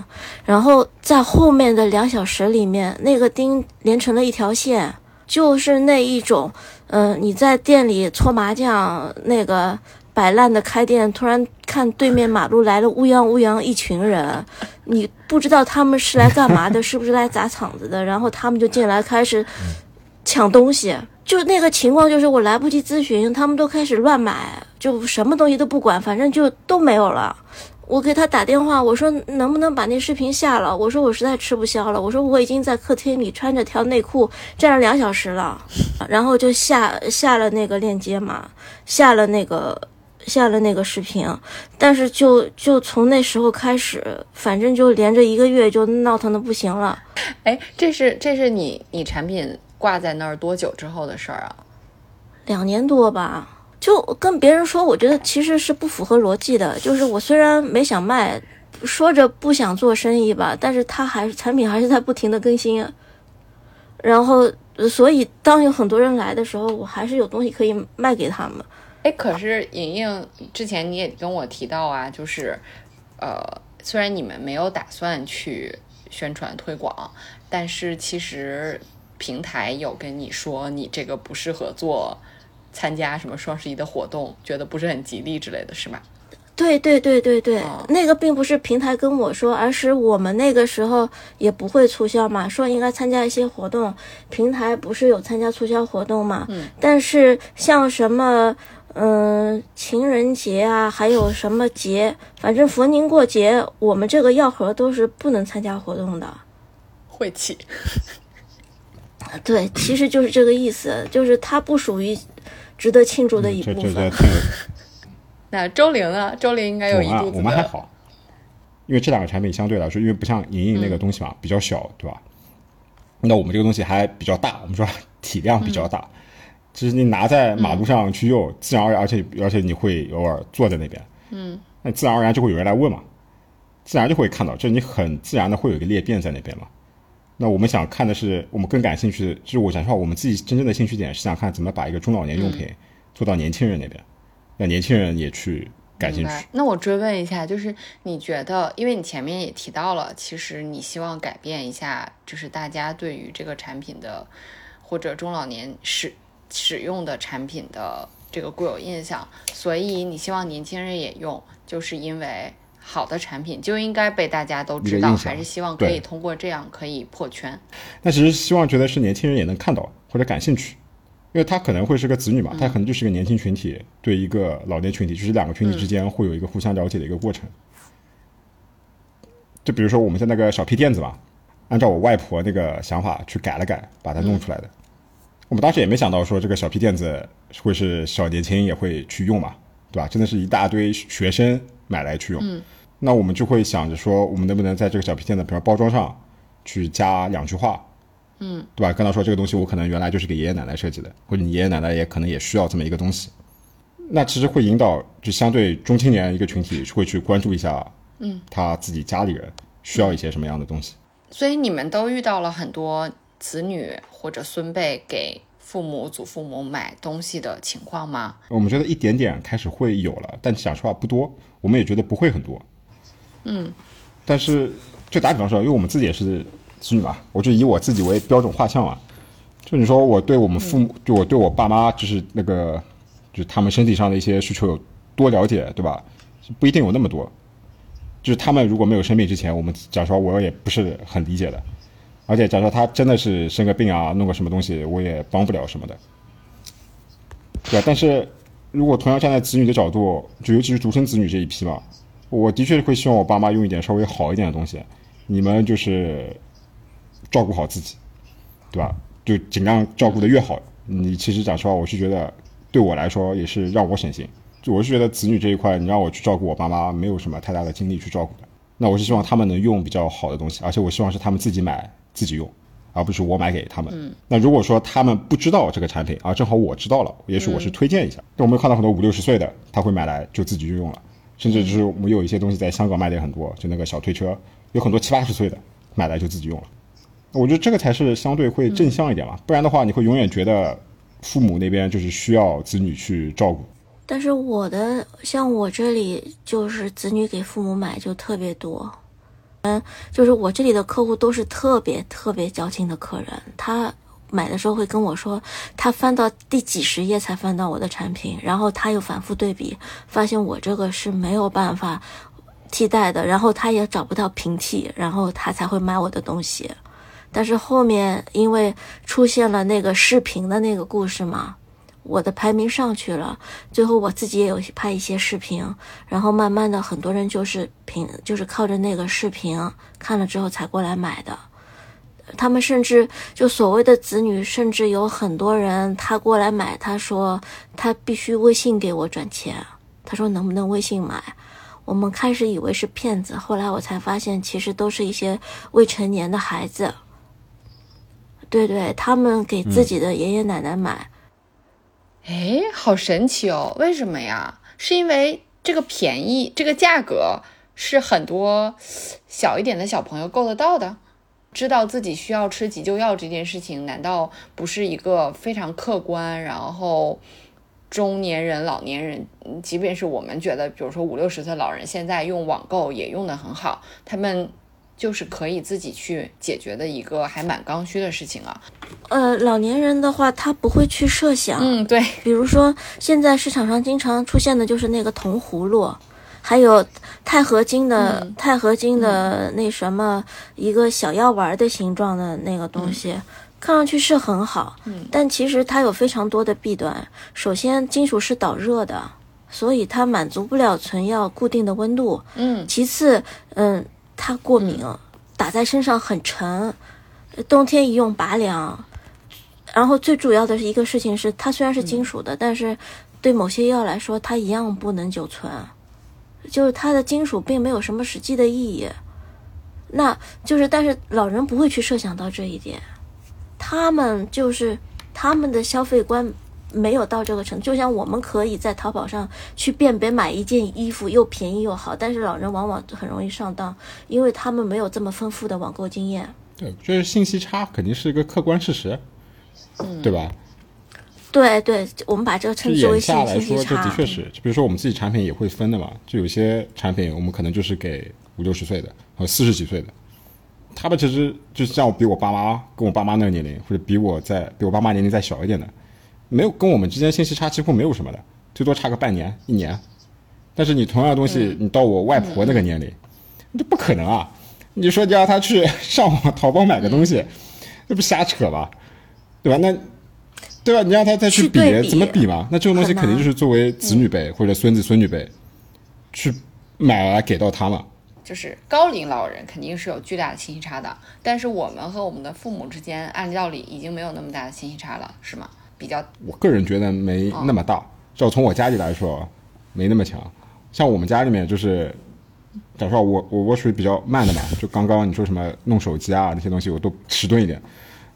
然后在后面的两小时里面，那个叮连成了一条线，就是那一种，嗯、你在店里搓麻将，那个摆烂的开店，突然看对面马路来了乌泱乌泱一群人，你不知道他们是来干嘛的，是不是来砸场子的，然后他们就进来开始抢东西，就那个情况就是我来不及咨询，他们都开始乱买，就什么东西都不管，反正就都没有了。我给他打电话，我说能不能把那视频下了？我说我实在吃不消了，我说我已经在客厅里穿着条内裤站了两小时了，然后就下下了那个链接嘛，下了那个下了那个视频，但是就就从那时候开始，反正就连着一个月就闹腾的不行了。哎，这是这是你你产品挂在那儿多久之后的事儿啊？两年多吧，就跟别人说，我觉得其实是不符合逻辑的。就是我虽然没想卖，说着不想做生意吧，但是它还是产品还是在不停的更新啊。然后，呃所以当有很多人来的时候，我还是有东西可以卖给他们。哎，可是莹莹之前你也跟我提到啊，就是呃，虽然你们没有打算去宣传推广，但是其实平台有跟你说你这个不适合做参加什么双十一的活动，觉得不是很吉利之类的，是吗？对对对对对，哦那个并不是平台跟我说，而是我们那个时候也不会促销嘛，说应该参加一些活动，平台不是有参加促销活动嘛？嗯。但是像什么，嗯、情人节啊，还有什么节，反正逢年过节，我们这个药盒都是不能参加活动的。晦气。对，其实就是这个意思，就是它不属于值得庆祝的一部分。这这这 那周玲呢？周玲应该有一我们啊肚子。我们还好，因为这两个产品相对来说，因为不像莹莹那个东西嘛，比较小，对吧？那我们这个东西还比较大，我们说 体量比较大，就是你拿在马路上去用，自然而然，而且而且你会偶尔坐在那边，嗯，那自然而然就会有人来问嘛，自然就会看到，就你很自然的会有一个裂变在那边嘛。那我们想看的是，我们更感兴趣的，就是我想说，我们自己真正的兴趣点是想看怎么把一个中老年用品做到年轻人那边，让年轻人也去感兴趣。。那我追问一下，就是你觉得，因为你前面也提到了，其实你希望改变一下，就是大家对于这个产品的或者中老年使使用的产品的这个固有印象，所以你希望年轻人也用，就是因为好的产品就应该被大家都知道，还是希望可以通过这样可以破圈？那其实希望觉得是年轻人也能看到或者感兴趣，因为他可能会是个子女嘛，他可能就是个年轻群体对一个老年群体，就是两个群体之间会有一个互相了解的一个过程。就比如说我们在那个小皮垫子嘛，按照我外婆那个想法去改了改，把它弄出来的。我们当时也没想到说这个小皮垫子会是小年轻也会去用嘛，对吧？真的是一大堆学生买来去用。那我们就会想着说，我们能不能在这个小皮件的，比如包装上去加两句话，嗯，对吧？跟他说这个东西我可能原来就是给爷爷奶奶设计的，或者你爷爷奶奶也可能也需要这么一个东西。那其实会引导就相对中青年一个群体会去关注一下，嗯，他自己家里人需要一些什么样的东西。所以你们都遇到了很多子女或者孙辈给父母、祖父母买东西的情况吗？我们觉得一点点开始会有了，但讲实话不多，我们也觉得不会很多。嗯，但是就打比方说，因为我们自己也是子女嘛，我就以我自己为标准画像啊。就你说我对我们父母，就我对我爸妈，就是那个，就是他们身体上的一些需求有多了解，对吧？不一定有那么多。就是他们如果没有生病之前，我们讲实话我也不是很理解的，而且假如说他真的是生个病啊，弄个什么东西，我也帮不了什么的。对吧？但是如果同样站在子女的角度，就尤其是独生子女这一批嘛，我的确会希望我爸妈用一点稍微好一点的东西，你们就是照顾好自己，对吧？就尽量照顾的越好。你其实讲实话，我是觉得对我来说也是让我省心。就我是觉得子女这一块，你让我去照顾我爸妈，没有什么太大的精力去照顾的。那我是希望他们能用比较好的东西，而且我希望是他们自己买自己用，而不是我买给他们。那如果说他们不知道这个产品，啊，正好我知道了，也许我是推荐一下。那我们看到很多五六十岁的，他会买来就自己就用了，甚至就是我们有一些东西在香港卖的也很多，就那个小推车，有很多七八十岁的买来就自己用了。我觉得这个才是相对会正向一点嘛，不然的话，你会永远觉得父母那边就是需要子女去照顾。但是我的像我这里就是子女给父母买就特别多，嗯，就是我这里的客户都是特别特别矫情的客人，他买的时候会跟我说，他翻到第几十页才翻到我的产品，然后他又反复对比，发现我这个是没有办法替代的，然后他也找不到平替，然后他才会买我的东西。但是后面因为出现了那个视频的那个故事嘛，我的排名上去了，最后我自己也有拍一些视频，然后慢慢的很多人就是凭就是靠着那个视频看了之后才过来买的。他们甚至就所谓的子女，甚至有很多人他过来买，他说他必须微信给我转钱，他说能不能微信买？我们开始以为是骗子，后来我才发现其实都是一些未成年的孩子。对对，他们给自己的爷爷奶奶买，哎，好神奇哦！为什么呀？是因为这个便宜，这个价格是很多小一点的小朋友够得到的。知道自己需要吃急救药这件事情，难道不是一个非常客观？然后中年人、老年人，即便是我们觉得，比如说五六十岁老人，现在用网购也用得很好，他们就是可以自己去解决的一个还蛮刚需的事情啊。呃，老年人的话，他不会去设想，嗯，对，比如说现在市场上经常出现的就是那个铜葫芦，还有钛合金的、嗯钛合金的那什么、一个小药丸的形状的那个东西，看上去是很好，嗯但其实它有非常多的弊端。首先，金属是导热的，所以它满足不了存药固定的温度。嗯其次，嗯，它过敏，打在身上很沉，冬天一用拔凉。然后最主要的是一个事情是，它虽然是金属的，但是对某些药来说，它一样不能久存，就是它的金属并没有什么实际的意义。那就是，但是老人不会去设想到这一点，他们就是他们的消费观没有到这个程度。就像我们可以在淘宝上去辨别买一件衣服又便宜又好，但是老人往往很容易上当，因为他们没有这么丰富的网购经验。对，就是信息差肯定是一个客观事实，嗯对吧？对对，我们把这个称之为眼信下来说，信息差。这的确是，就比如说我们自己产品也会分的嘛，就有些产品我们可能就是给五六十岁的和四十几岁的，他们其实就像我比我爸妈跟我爸妈那个年龄，或者比我在比我爸妈年龄再小一点的，没有跟我们之间信息差几乎没有什么的，最多差个半年一年。但是你同样的东西，你到我外婆那个年龄，这不可能啊！你说你让她去上网淘宝买个东西，那不瞎扯吧？对吧？那对吧？你让他再比去，比怎么比嘛？那这种东西肯定就是作为子女辈或者孙子孙女辈去买来给到他嘛。就是高龄老人肯定是有巨大的信息差的，但是我们和我们的父母之间，按道理已经没有那么大的信息差了，是吗？比较我个人觉得没那么大，至少从我家里来说，没那么强。像我们家里面就是，假如说我我我属于比较慢的嘛，就刚刚你说什么弄手机啊那些东西，我都迟钝一点。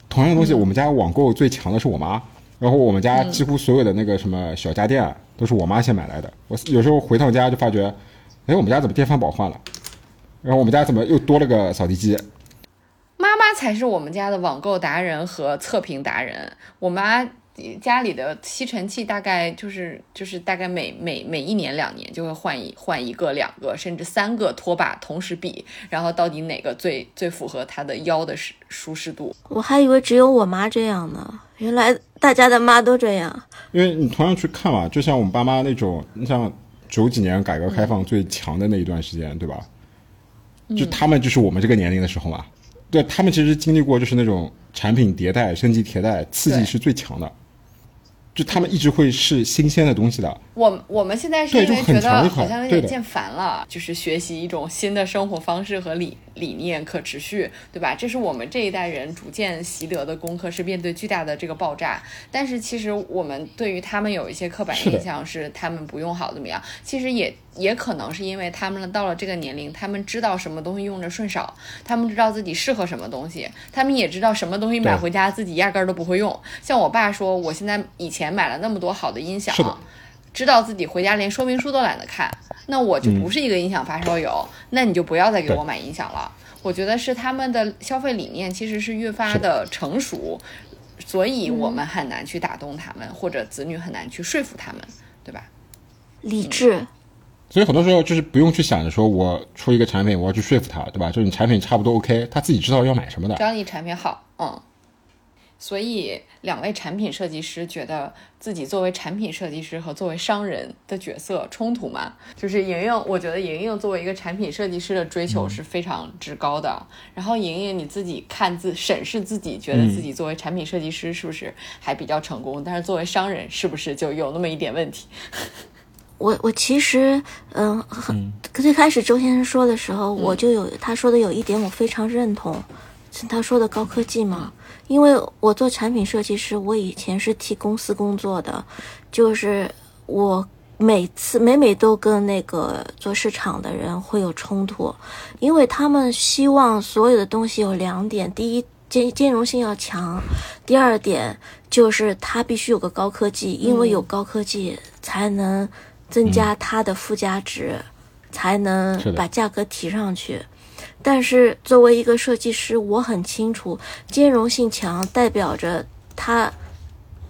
同样的东西，我们家网购最强的是我妈，然后我们家几乎所有的那个什么小家电啊都是我妈先买来的。我有时候回趟家就发觉，哎，我们家怎么电饭煲换了？然后我们家怎么又多了个扫地机？妈妈才是我们家的网购达人和测评达人。我妈家里的吸尘器大概就是就是大概每每每一年两年就会换一换一个两个甚至三个拖把同时比，然后到底哪个最最符合她的腰的舒舒适度？我还以为只有我妈这样呢，原来大家的妈都这样。因为你同样去看嘛，就像我们爸妈那种，你像九几年改革开放最强的那一段时间，对吧？就他们就是我们这个年龄的时候嘛，对他们其实经历过就是那种产品迭代、升级迭代，刺激是最强的，就他们一直会是新鲜的东西的。我我们现在是因为觉得好像有点见烦了，就是学习一种新的生活方式和理理念，可持续，对吧？这是我们这一代人逐渐习得的功课，是面对巨大的这个爆炸。但是其实我们对于他们有一些刻板印象，是他们不用好怎么样？其实也也可能是因为他们到了这个年龄，他们知道什么东西用着顺手，他们知道自己适合什么东西，他们也知道什么东西买回家自己压根儿都不会用。像我爸说，我现在以前买了那么多好的音响。知道自己回家连说明书都懒得看，那我就不是一个音响发烧友，那你就不要再给我买音响了。我觉得是他们的消费理念其实是越发的成熟，所以我们很难去打动他们，或者子女很难去说服他们，对吧？理智，所以很多时候就是不用去想着说我出一个产品我要去说服他，对吧？就是你产品差不多 OK，他自己知道要买什么的只。要你产品好，嗯。所以，两位产品设计师觉得自己作为产品设计师和作为商人的角色冲突吗？就是莹莹，我觉得莹莹作为一个产品设计师的追求是非常之高的。然后，莹莹你自己看自审视自己，觉得自己作为产品设计师是不是还比较成功？但是作为商人，是不是就有那么一点问题？我我其实，嗯，很最开始周先生说的时候，我就有他说的有一点我非常认同，是他说的高科技嘛。因为我做产品设计师，我以前是替公司工作的，就是我每次每每都跟那个做市场的人会有冲突，因为他们希望所有的东西有两点：第一，兼兼容性要强；第二点就是它必须有个高科技，因为有高科技才能增加它的附加值，才能把价格提上去。但是作为一个设计师，我很清楚，兼容性强代表着它，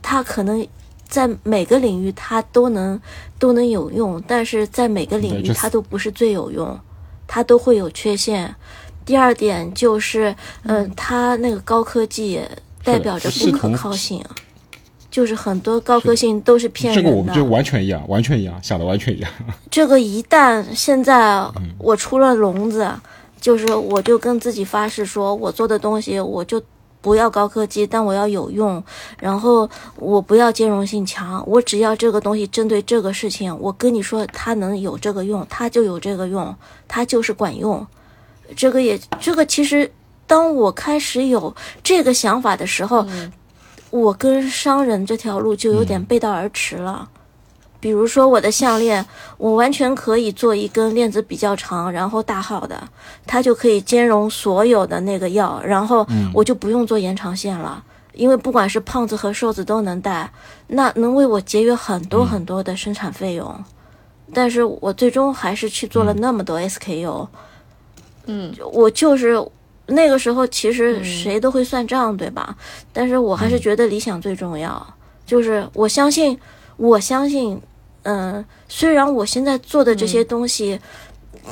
它可能在每个领域它都能都能有用，但是在每个领域它都不是最有用，它都会有缺陷。第二点就是，嗯，它那个高科技代表着不可靠性，就是很多高科性都是骗人的。这个我们就完全一样，完全一样，想的完全一样。这个一旦现在嗯我出了笼子，就是我就跟自己发誓说，我做的东西我就不要高科技，但我要有用，然后我不要兼容性强，我只要这个东西针对这个事情，我跟你说它能有这个用，它就有这个用，它就是管用。这个也，这个其实，当我开始有这个想法的时候，我跟商人这条路就有点背道而驰了。比如说我的项链，我完全可以做一根链子比较长，然后大号的，它就可以兼容所有的那个药，然后我就不用做延长线了，因为不管是胖子和瘦子都能戴，那能为我节约很多很多的生产费用。但是我最终还是去做了那么多 SKU，嗯，我就是那个时候其实谁都会算账，对吧？但是我还是觉得理想最重要，就是我相信，我相信，嗯、虽然我现在做的这些东西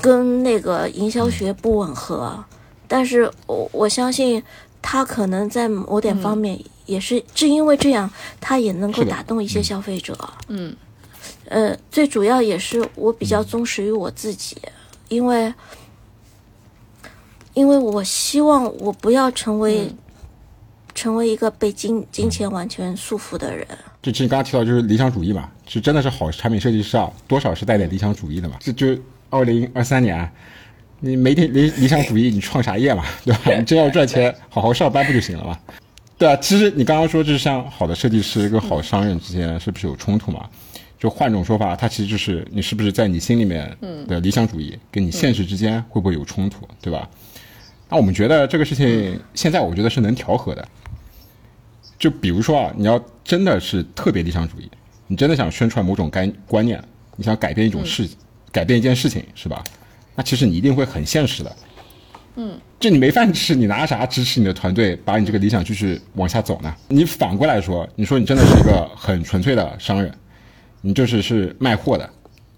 跟那个营销学不吻合，但是我我相信他可能在某点方面也是正因为这样，他也能够打动一些消费者。嗯。呃，最主要也是我比较忠实于我自己，因为因为我希望我不要成为、嗯成为一个被金金钱完全束缚的人。就其实刚刚提到就是理想主义嘛，是真的是好产品设计师啊，多少是带点理想主义的嘛。这就二零二三年，你没点理理想主义，你创啥业嘛，对吧？你真要赚钱，好好上班不就行了嘛？对啊，其实你刚刚说，就是像好的设计师跟好商人之间是不是有冲突嘛？就换种说法，它其实就是你是不是在你心里面的理想主义跟你现实之间会不会有冲突，对吧？那我们觉得这个事情现在我觉得是能调和的。就比如说啊，你要真的是特别理想主义，你真的想宣传某种概观念，你想改变一种事，改变一件事情，是吧？那其实你一定会很现实的。嗯，就你没饭吃，你拿啥支持你的团队把你这个理想继续往下走呢？你反过来说，你说你真的是一个很纯粹的商人，你就是是卖货的，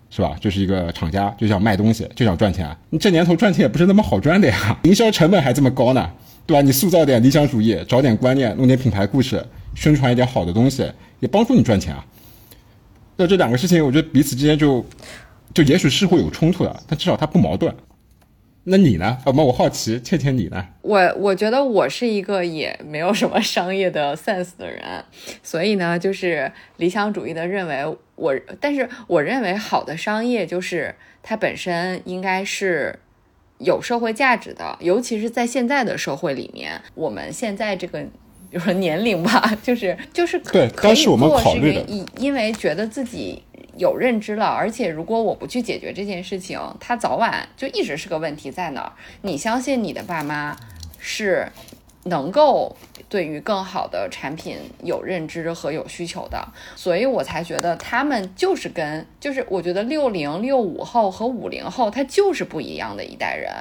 是吧？就是一个厂家，就想卖东西，就想赚钱。你这年头赚钱也不是那么好赚的呀，营销成本还这么高呢，对吧？你塑造点理想主义，找点观念，弄点品牌故事，宣传一点好的东西，也帮助你赚钱啊。那这两个事情，我觉得彼此之间就就也许是会有冲突的，但至少它不矛盾。那你呢？啊，那我好奇，倩倩你呢？我我觉得我是一个也没有什么商业的 sense 的人，所以呢，就是理想主义的认为我，但是我认为好的商业就是它本身应该是有社会价值的，尤其是在现在的社会里面，我们现在这个。比如说年龄吧，就是就是可对可以当时我们做考虑的是因因为觉得自己有认知了，而且如果我不去解决这件事情，它早晚就一直是个问题在那儿。你相信你的爸妈是能够对于更好的产品有认知和有需求的，所以我才觉得他们就是跟就是我觉得六零六五后和五零后他就是不一样的一代人。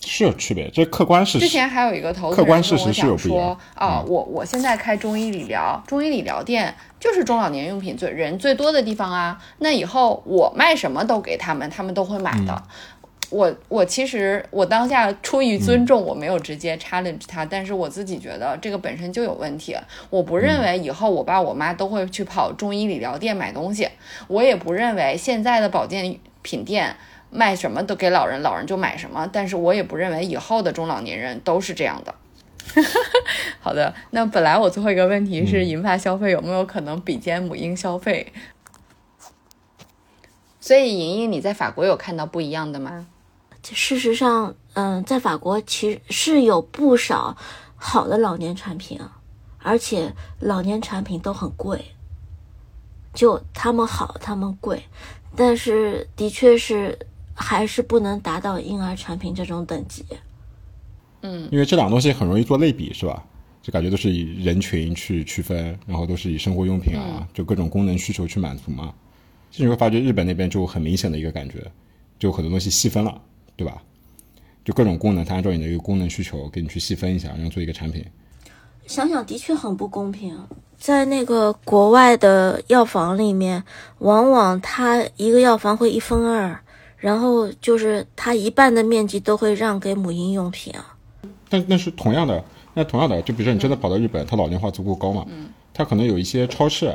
是有区别，这客观事实。之前还有一个投资客人跟我观事实是有讲说啊，我我现在开中医理疗，中医理疗店就是中老年用品最人最多的地方啊。那以后我卖什么都给他们，他们都会买的。我我其实我当下出于尊重，我没有直接 challenge 他，但是我自己觉得这个本身就有问题。我不认为以后我爸我妈都会去跑中医理疗店买东西，我也不认为现在的保健品店卖什么都给老人，老人就买什么。但是我也不认为以后的中老年人都是这样的。好的，那本来我最后一个问题是银发消费有没有可能比肩母婴消费？所以莹莹，你在法国有看到不一样的吗？事实上，嗯，在法国其实是有不少好的老年产品啊，而且老年产品都很贵。就他们好，他们贵，但是的确是还是不能达到婴儿产品这种等级。嗯因为这两个东西很容易做类比，是吧？就感觉都是以人群去区分，然后都是以生活用品啊，就各种功能需求去满足嘛。其实你会发觉日本那边就很明显的一个感觉，就很多东西细分了，对吧？就各种功能，它按照你的一个功能需求给你去细分一下，然后做一个产品。想想的确很不公平，在那个国外的药房里面，往往它一个药房会一分二，然后就是它一半的面积都会让给母婴用品啊。但那是同样的，那同样的，就比如说你真的跑到日本，它老龄化足够高嘛，它可能有一些超市，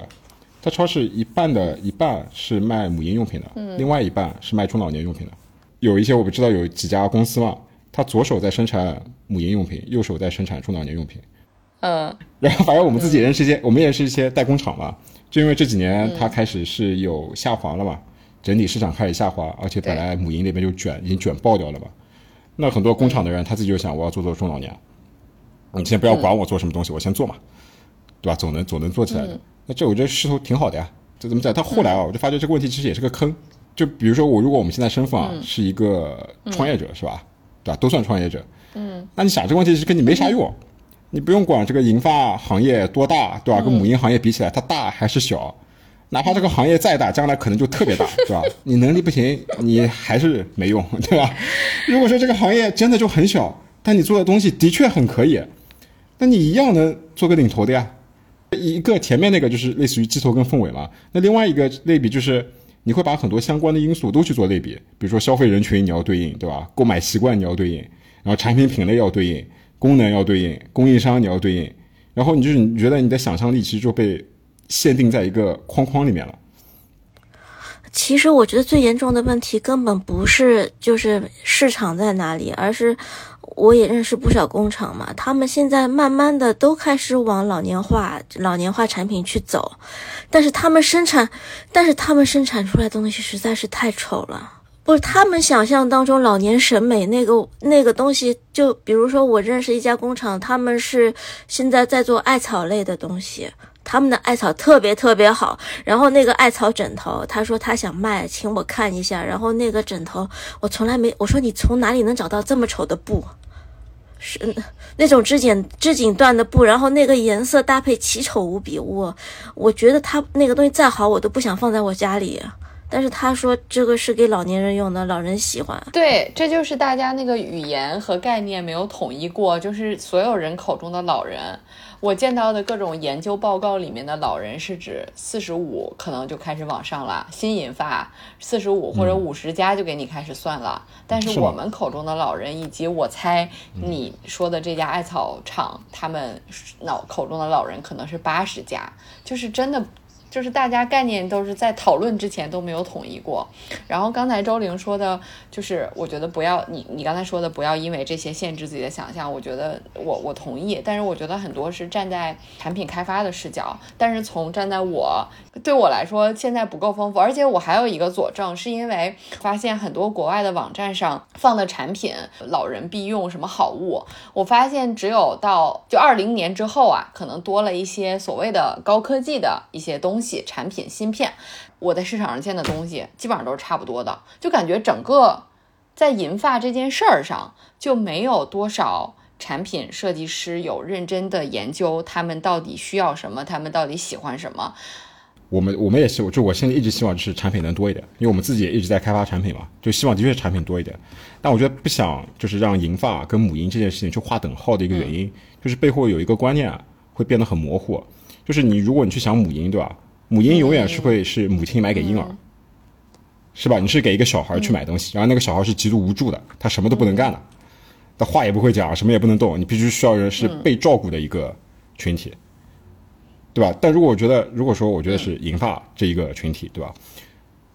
它超市一半的一半是卖母婴用品的，另外一半是卖中老年用品的。有一些我不知道有几家公司嘛，他左手在生产母婴用品，右手在生产中老年用品。嗯，然后反正我们自己也认识一些，我们也是一些代工厂嘛，就因为这几年它开始是有下滑了嘛，整体市场开始下滑，而且本来母婴那边就卷，已经卷爆掉了嘛。那很多工厂的人他自己就想，我要做做中老年，你先不要管我做什么东西，我先做嘛，对吧？总能总能做起来的。那这我觉得势头挺好的呀。这怎么讲？但后来啊，我就发觉这个问题其实也是个坑。就比如说我，如果我们现在身份啊是一个创业者，是吧？对吧？都算创业者。嗯。那你想这个问题是跟你没啥用。你不用管这个银发行业多大，对吧？跟母婴行业比起来，它大还是小？哪怕这个行业再大，将来可能就特别大，对吧？你能力不行，你还是没用，对吧？如果说这个行业真的就很小，但你做的东西的确很可以，那你一样能做个领头的呀。一个前面那个就是类似于鸡头跟凤尾嘛，那另外一个类比就是你会把很多相关的因素都去做类比，比如说消费人群你要对应，对吧？购买习惯你要对应，然后产品品类要对应。功能要对应，供应商你要对应，然后你就是你觉得你的想象力其实就被限定在一个框框里面了。其实我觉得最严重的问题根本不是就是市场在哪里，而是我也认识不少工厂嘛，他们现在慢慢的都开始往老年化、老年化产品去走，但是他们生产，但是他们生产出来的东西实在是太丑了。不是他们想象当中老年审美那个那个东西，就比如说我认识一家工厂，他们是现在在做艾草类的东西，他们的艾草特别特别好。然后那个艾草枕头，他说他想卖，请我看一下。然后那个枕头我从来没，我说你从哪里能找到这么丑的布？是那种织锦织锦缎的布，然后那个颜色搭配奇丑无比，我我觉得他那个东西再好，我都不想放在我家里。但是他说这个是给老年人用的，老人喜欢。对，这就是大家那个语言和概念没有统一过，就是所有人口中的老人。我见到的各种研究报告里面的老人是指四十五可能就开始往上了，新银发四十五或者五十加就给你开始算了。但是我们口中的老人，以及我猜你说的这家艾草厂，他们脑口中的老人可能是八十加，就是真的。就是大家概念都是在讨论之前都没有统一过，然后刚才周玲说的，就是我觉得不要你你刚才说的不要因为这些限制自己的想象，我觉得我我同意，但是我觉得很多是站在产品开发的视角，但是从站在我对我来说现在不够丰富，而且我还有一个佐证，是因为发现很多国外的网站上放的产品老人必用什么好物，我发现只有到就二零年之后啊，可能多了一些所谓的高科技的一些东西。产品芯片，我在市场上见的东西基本上都是差不多的，就感觉整个在银发这件事儿上就没有多少产品设计师有认真的研究他们到底需要什么，他们到底喜欢什么。我们我们也希望，就我现在一直希望就是产品能多一点，因为我们自己也一直在开发产品嘛，就希望的确是产品多一点。但我觉得不想就是让银发跟母婴这件事情去划等号的一个原因，就是背后有一个观念啊，会变得很模糊，就是你如果你去想母婴，对吧？母婴永远是会是母亲买给婴儿，是吧？你是给一个小孩去买东西，然后那个小孩是极度无助的，他什么都不能干的，他话也不会讲，什么也不能动，你必须需要人是被照顾的一个群体，对吧？但如果我觉得，如果说我觉得是银发这一个群体，对吧？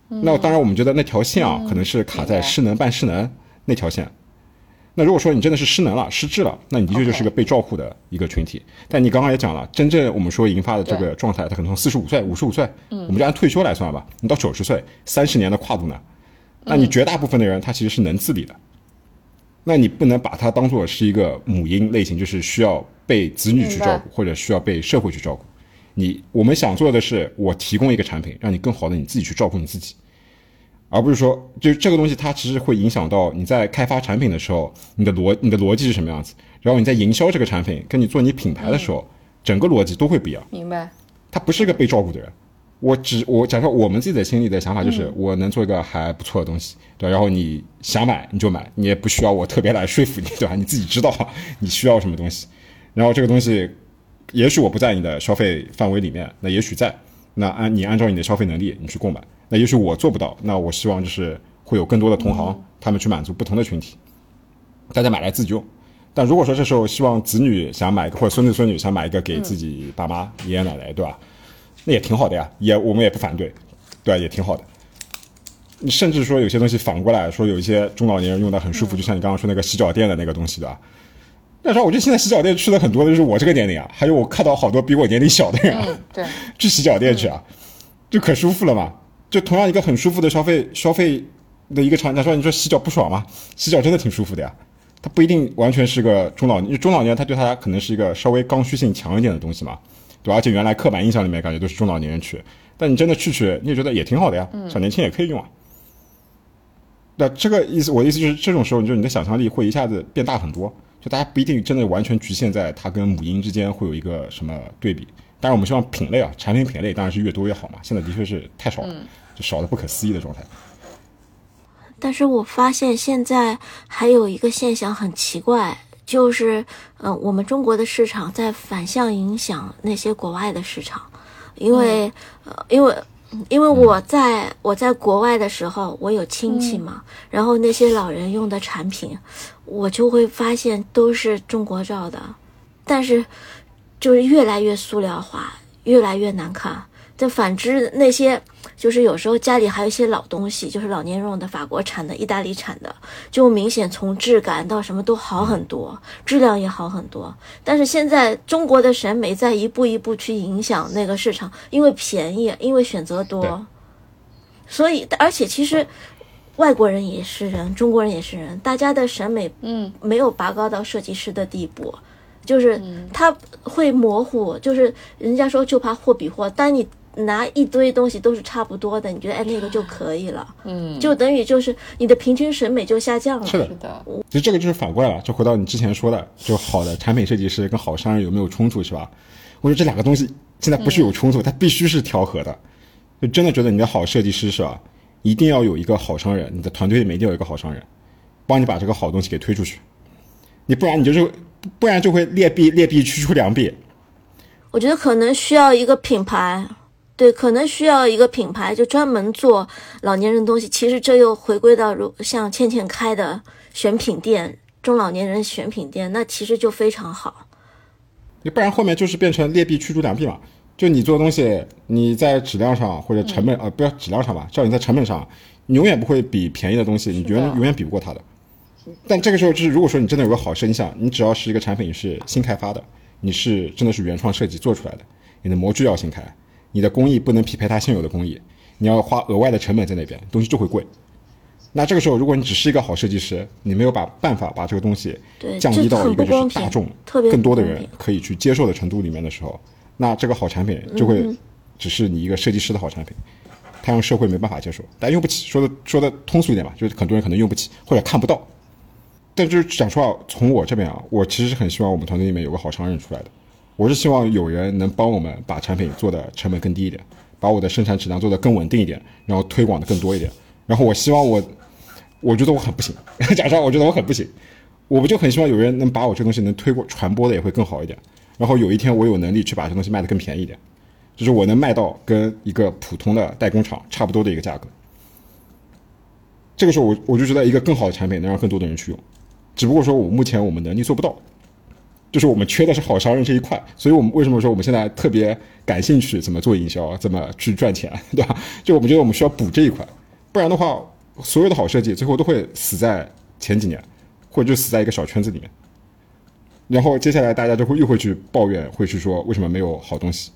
那当然我们觉得那条线啊，可能是卡在失能半失能那条线。那如果说你真的是失能了、失智了，那你的确就是个被照顾的一个群体。但你刚刚也讲了，真正我们说银发的这个状态，他可能从四十五岁、五十五岁，我们就按退休来算吧，你到九十岁，三十年的跨度呢？那你绝大部分的人他其实是能自理的。那你不能把它当做是一个母婴类型，就是需要被子女去照顾，或者需要被社会去照顾。你我们想做的是，我提供一个产品，让你更好的你自己去照顾你自己。而不是说，就这个东西，它其实会影响到你在开发产品的时候，你的逻你的逻辑是什么样子。然后你在营销这个产品，跟你做你品牌的时候，整个逻辑都会不一样。明白。他不是一个被照顾的人。我只我假设我们自己的心里的想法就是，我能做一个还不错的东西，对。然后你想买你就买，你也不需要我特别来说服你，对吧？你自己知道你需要什么东西。然后这个东西，也许我不在你的消费范围里面，那也许在。那按你按照你的消费能力，你去购买。那也许我做不到，那我希望就是会有更多的同行，他们去满足不同的群体，大家买来自己用。但如果说这时候希望子女想买一个，或者孙子孙女想买一个给自己爸妈、爷爷奶奶，对吧？那也挺好的呀，也我们也不反对，对吧？也挺好的。你甚至说有些东西反过来说，有一些中老年人用的很舒服，就像你刚刚说那个洗脚垫的那个东西，对吧？那时候我觉得现在洗脚店去的很多的就是我这个年龄啊，还有我看到好多比我年龄小的人啊，嗯，对，去洗脚店去啊，就可舒服了嘛。就同样一个很舒服的消费消费的一个场景，说你说洗脚不爽吗？洗脚真的挺舒服的呀。它不一定完全是个中老年，中老年他对他可能是一个稍微刚需性强一点的东西嘛，对吧？而且原来刻板印象里面感觉都是中老年人去，但你真的去去，你也觉得也挺好的呀，小年轻也可以用啊。那这个意思，我的意思就是，这种时候，就是你的想象力会一下子变大很多。就大家不一定真的完全局限在它跟母婴之间会有一个什么对比。当然，我们希望品类啊，产品品类当然是越多越好嘛。现在的确是太少了，就少的不可思议的状态。但是我发现现在还有一个现象很奇怪，就是，嗯、我们中国的市场在反向影响那些国外的市场，因为，呃，因为。因为我在我在国外的时候，我有亲戚嘛，然后那些老人用的产品，我就会发现都是中国造的，但是就是越来越塑料化，越来越难看。但反之，那些就是有时候家里还有一些老东西，就是老年人用的法国产的、意大利产的，就明显从质感到什么都好很多，质量也好很多。但是现在中国的审美在一步一步去影响那个市场，因为便宜，因为选择多，所以而且其实外国人也是人，中国人也是人，大家的审美嗯。没有拔高到设计师的地步，就是他会模糊，就是人家说就怕货比货，但你拿一堆东西都是差不多的，你觉得哎那个就可以了，嗯，就等于就是你的平均审美就下降了。是的是，的，其实这个就是反过来了，就回到你之前说的，就好的产品设计师跟好商人有没有冲突，是吧？我觉得这两个东西现在不是有冲突，它必须是调和的。就真的觉得你的好设计师是吧，一定要有一个好商人，你的团队里面一定要有一个好商人，帮你把这个好东西给推出去。你不然你就是，不然就会劣币劣币驱逐良币。我觉得可能需要一个品牌，对，可能需要一个品牌就专门做老年人东西。其实这又回归到如像倩倩开的选品店，中老年人选品店，那其实就非常好。你不然后面就是变成劣币驱逐良币嘛。就你做东西，你在质量上或者成本啊、呃，不要质量上吧，只要你在成本上，你永远不会比便宜的东西，你永远永远比不过它的。但这个时候，就是如果说你真的有个好设计，你想，你只要是一个产品是新开发的，你是真的是原创设计做出来的，你的模具要新开，你的工艺不能匹配它现有的工艺，你要花额外的成本在那边，东西就会贵。那这个时候，如果你只是一个好设计师，你没有把办法把这个东西降低到一个就是大众更多的人可以去接受的程度里面的时候，那这个好产品就嗯会只是你一个设计师的好产品，它让社会没办法接受，但用不起。说的说的通俗一点吧，就是很多人可能用不起或者看不到。但就是讲实话，从我这边啊，我其实是很希望我们团队里面有个好商人出来的。我是希望有人能帮我们把产品做的成本更低一点，把我的生产质量做得更稳定一点，然后推广的更多一点。然后我希望我，我觉得我很不行，讲实话，我觉得我很不行。我不就很希望有人能把我这东西能推过传播的也会更好一点。然后有一天我有能力去把这东西卖得更便宜一点，就是我能卖到跟一个普通的代工厂差不多的一个价格。这个时候我我就觉得一个更好的产品能让更多的人去用，只不过说我目前我们能力做不到，就是我们缺的是好商人这一块，所以我们为什么说我们现在特别感兴趣怎么做营销，怎么去赚钱，对吧？就我们觉得我们需要补这一块，不然的话，所有的好设计最后都会死在前几年，或者就死在一个小圈子里面。然后接下来大家就会又会去抱怨，会去说为什么没有好东西，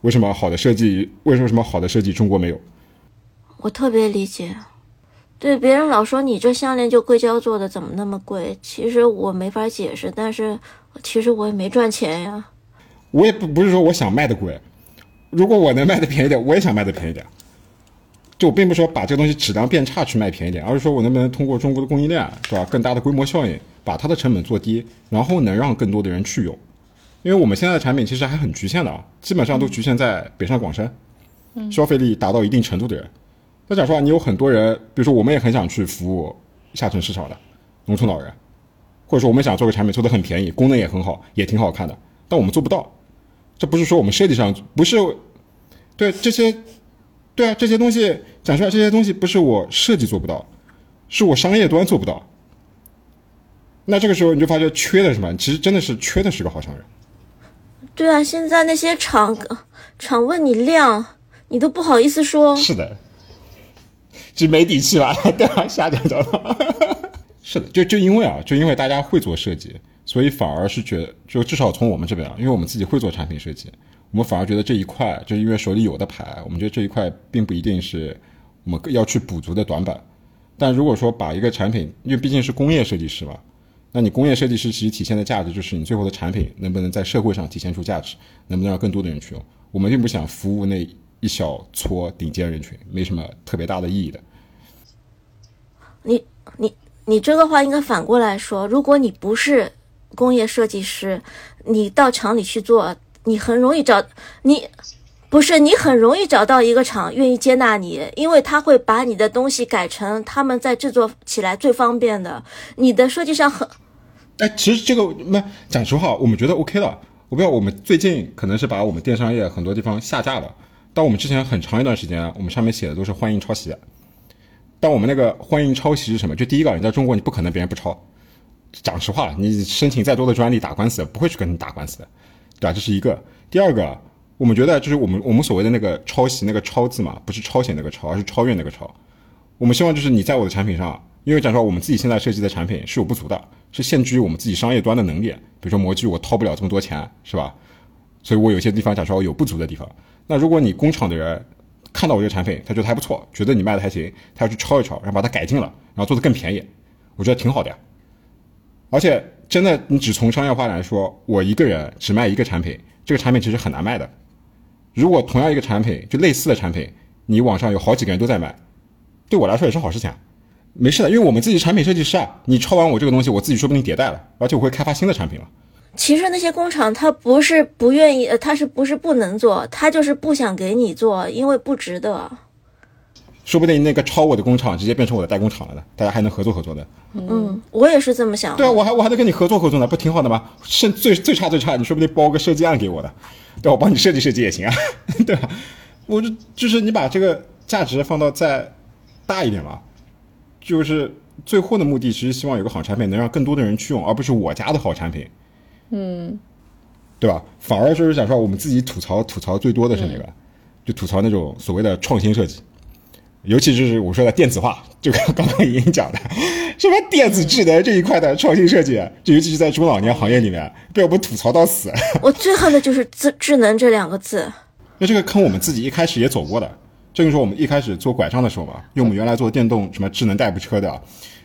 为什么好的设计，为什么什么好的设计中国没有？我特别理解。对别人老说你这项链就硅胶做的，怎么那么贵？其实我没法解释，但是其实我也没赚钱呀。我也不不是说我想卖的贵，如果我能卖的便宜点，我也想卖的便宜点。就我并不是说把这个东西质量变差去卖便宜点，而是说我能不能通过中国的供应链，对吧？更大的规模效应，把它的成本做低，然后能让更多的人去用。因为我们现在的产品其实还很局限的啊，基本上都局限在北上广深，消费力达到一定程度的人。那讲实话，你有很多人，比如说我们也很想去服务下沉市场的农村老人，或者说我们想做个产品做的很便宜，功能也很好，也挺好看的，但我们做不到。这不是说我们设计上不是，对这些，对啊，这些东西讲出来，这些东西不是我设计做不到，是我商业端做不到。那这个时候你就发觉缺的是什么？其实真的是缺的是个好商人。对啊，现在那些厂厂问你量，你都不好意思说。是的，就没底气了，对吧？下降着了。是的，就就因为啊，就因为大家会做设计，所以反而是觉得，就至少从我们这边，因为我们自己会做产品设计，我们反而觉得这一块，就因为手里有的牌，我们觉得这一块并不一定是我们要去补足的短板。但如果说把一个产品，因为毕竟是工业设计师嘛，那你工业设计师其实体现的价值就是你最后的产品能不能在社会上体现出价值，能不能让更多的人去用。我们并不想服务那一小撮顶尖人群，没什么特别大的意义的。你你你这个话应该反过来说，如果你不是工业设计师，你到厂里去做，你很容易找你。不是你很容易找到一个厂愿意接纳你，因为他会把你的东西改成他们在制作起来最方便的。你的设计上很，哎，其实这个那讲实话，我们觉得 OK 的。我不知道我们最近可能是把我们电商业很多地方下架了，但我们之前很长一段时间，我们上面写的都是欢迎抄袭。但我们那个欢迎抄袭是什么？就第一个，你在中国你不可能别人不抄。讲实话，你申请再多的专利打官司，不会去跟你打官司的，对吧？这是一个。第二个。我们觉得就是我们我们所谓的那个抄袭那个抄字嘛，不是抄写那个抄，而是超越那个抄。我们希望就是你在我的产品上，因为讲实话，我们自己现在设计的产品是有不足的，是限制于我们自己商业端的能力。比如说模具我掏不了这么多钱，是吧？所以我有些地方讲实话有不足的地方。那如果你工厂的人看到我这个产品，他觉得还不错，觉得你卖的还行，他要去抄一抄，然后把它改进了，然后做的更便宜，我觉得挺好的呀。而且真的，你只从商业化来说，我一个人只卖一个产品，这个产品其实很难卖的。如果同样一个产品，就类似的产品，你网上有好几个人都在卖，对我来说也是好事情，没事的，因为我们自己产品设计师啊，你抄完我这个东西，我自己说不定迭代了，而且我会开发新的产品了。其实那些工厂他不是不愿意，他是不是不能做，他就是不想给你做，因为不值得。说不定那个抄我的工厂直接变成我的代工厂了呢，大家还能合作合作的。嗯，我也是这么想。对啊，我还我还能跟你合作合作呢，不挺好的吗？甚最最差最差，你说不定包个设计案给我的。对，我帮你设计设计也行啊，对吧？我就就是你把这个价值放到再大一点嘛，就是最后的目的，其实希望有个好产品能让更多的人去用，而不是我家的好产品，嗯，对吧？反而就是想说，我们自己吐槽吐槽最多的是哪个？就吐槽那种所谓的创新设计，尤其就是我说的电子化，就刚刚刚已经讲的，什么电子智能这一块的创新设计，就尤其是在中老年行业里面被我们吐槽到死。我最恨的就是“智智能”这两个字。那这个坑我们自己一开始也走过的，这个说我们一开始做拐杖的时候嘛，因为我们原来做电动什么智能代步车的，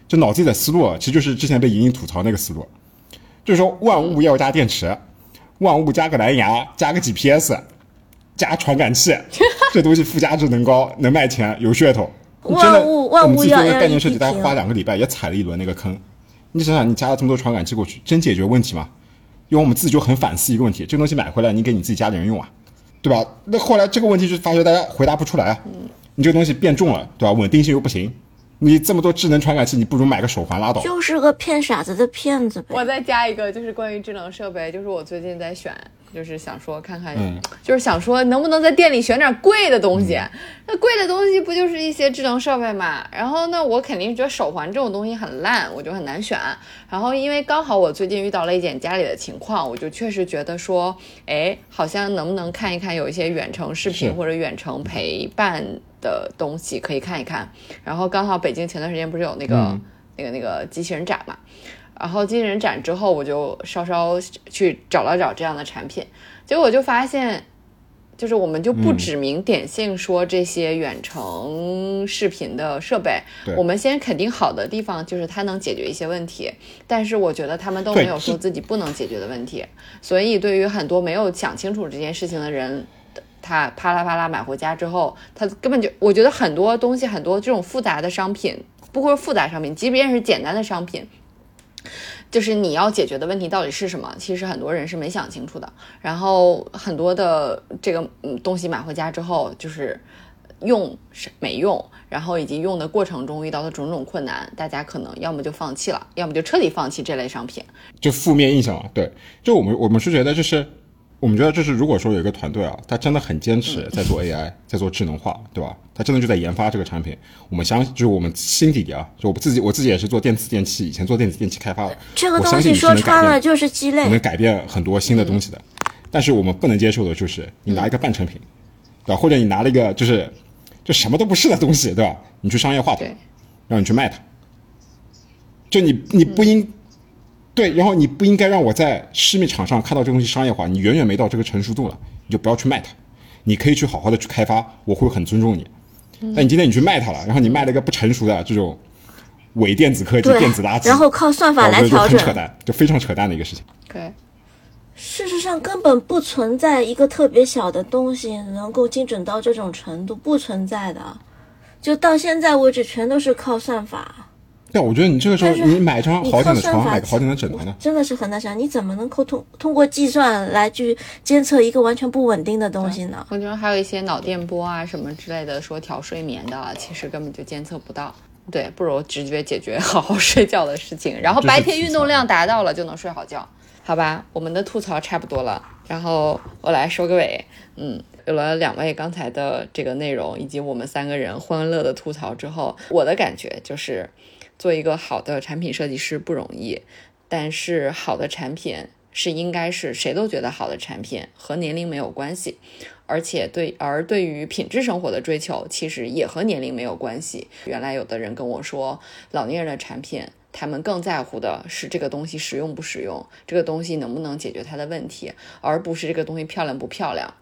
就脑子里的思路其实就是之前被莹莹吐槽那个思路，就是说万物要加电池，万物加个蓝牙，加个 GPS，加传感器，这东西附加值能高，能卖钱，有噱头。万物万我们自己做物要那个概念设计，大概花两个礼拜也踩了一轮那个坑。你想想，你加了这么多传感器过去，真解决问题吗？因为我们自己就很反思一个问题：这个东西买回来，你给你自己家里人用啊，对吧？那后来这个问题就发觉大家回答不出来啊。你这个东西变重了，对吧？稳定性又不行，你这么多智能传感器，你不如买个手环拉倒。就是个骗傻子的骗子呗。我再加一个，就是关于智能设备，就是我最近在选，就是想说看看，嗯就是想说能不能在店里选点贵的东西。那贵的东西不就是一些智能设备嘛？然后呢，我肯定觉得手环这种东西很烂，我就很难选。然后因为刚好我最近遇到了一点家里的情况，我就确实觉得说，哎，好像能不能看一看有一些远程视频或者远程陪伴的东西可以看一看。然后刚好北京前段时间不是有那个、嗯那个那个机器人展嘛？然后机器人展之后，我就稍稍去找了找这样的产品，结果我就发现，就是我们就不嗯指名点姓说这些远程视频的设备，对我们先肯定好的地方就是它能解决一些问题，但是我觉得他们都没有说自己不能解决的问题，所以对于很多没有想清楚这件事情的人。他啪啦啪啦买回家之后，他根本就，我觉得很多东西，很多这种复杂的商品，不光是复杂商品，即便是简单的商品，就是你要解决的问题到底是什么？其实很多人是没想清楚的。然后很多的这个东西买回家之后，就是用是没用，然后以及用的过程中遇到的种种困难，大家可能要么就放弃了，要么就彻底放弃这类商品。就负面印象，对，就我们我们是觉得就是，我们觉得就是，如果说有一个团队啊，他真的很坚持在做 AI，在做智能化，对吧？他真的就在研发这个产品。我们相就是我们心底里啊，就我自己我自己也是做电子电器，以前做电子电器开发的，这个东我相信你是西说穿了就是鸡肋能肋。改变很多新的东西的。但是我们不能接受的就是你拿一个半成品，对吧？或者你拿了一个就是就什么都不是的东西，对吧？你去商业化它对，让你去卖它，就你你不应、对，然后你不应该让我在市面场上看到这东西商业化，你远远没到这个成熟度了，你就不要去卖它。你可以去好好的去开发，我会很尊重你。但你今天你去卖它了，然后你卖了一个不成熟的这种伪电子科技、电子垃圾，然后靠算法来调整。很扯淡，就非常扯淡的一个事情。对，事实上，根本不存在一个特别小的东西能够精准到这种程度，不存在的。就到现在为止，全都是靠算法。但我觉得你这个时候你买张好点的床，买个好点的枕头呢？真的是很难想，你怎么能够通通过计算来去监测一个完全不稳定的东西呢？我觉得还有一些脑电波啊什么之类的，说调睡眠的，其实根本就监测不到。对，不如直接解决 好好睡觉的事情，然后白天运动量达到了就能睡好觉。好吧，我们的吐槽差不多了，然后我来收个尾。嗯，有了两位刚才的这个内容，以及我们三个人欢乐的吐槽之后，我的感觉就是，做一个好的产品设计师不容易，但是好的产品是应该是谁都觉得好的产品，和年龄没有关系。而且对，而对于品质生活的追求，其实也和年龄没有关系。原来有的人跟我说，老年人的产品，他们更在乎的是这个东西实用不实用，这个东西能不能解决他的问题，而不是这个东西漂亮不漂亮。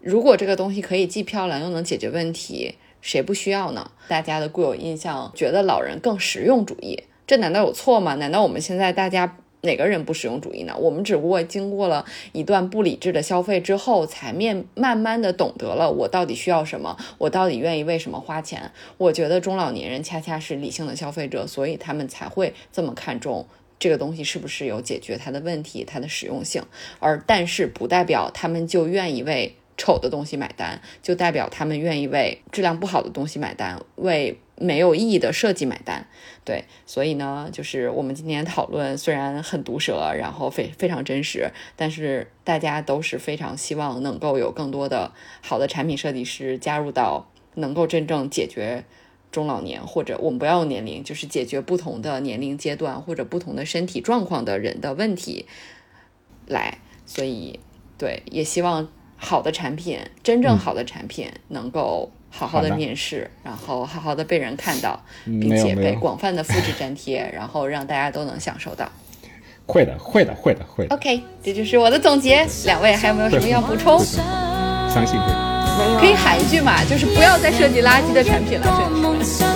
如果这个东西可以既漂亮又能解决问题，谁不需要呢？大家的固有印象觉得老人更实用主义，这难道有错吗？难道我们现在大家哪个人不实用主义呢？我们只不过经过了一段不理智的消费之后，才面慢慢的懂得了我到底需要什么，我到底愿意为什么花钱。我觉得中老年人恰恰是理性的消费者，所以他们才会这么看重。这个东西是不是有解决它的问题，它的实用性？而但是不代表他们就愿意为丑的东西买单，就代表他们愿意为质量不好的东西买单，为没有意义的设计买单。对，所以呢，就是我们今天讨论虽然很毒舌，然后非非常真实，但是大家都是非常希望能够有更多的好的产品设计师加入到能够真正解决。中老年或者我们不要年龄，就是解决不同的年龄阶段或者不同的身体状况的人的问题来。所以，对，也希望好的产品，真正好的产品能够好好的。面试，然后好好的被人看到，嗯并且被广泛的复制粘贴，然后让大家都能享受到。会的，会的，会的，会的，OK，这就是我的总结。两位还有没有什么要补充？相信会。可以喊一句嘛，就是不要再设计垃圾的产品了。设计。师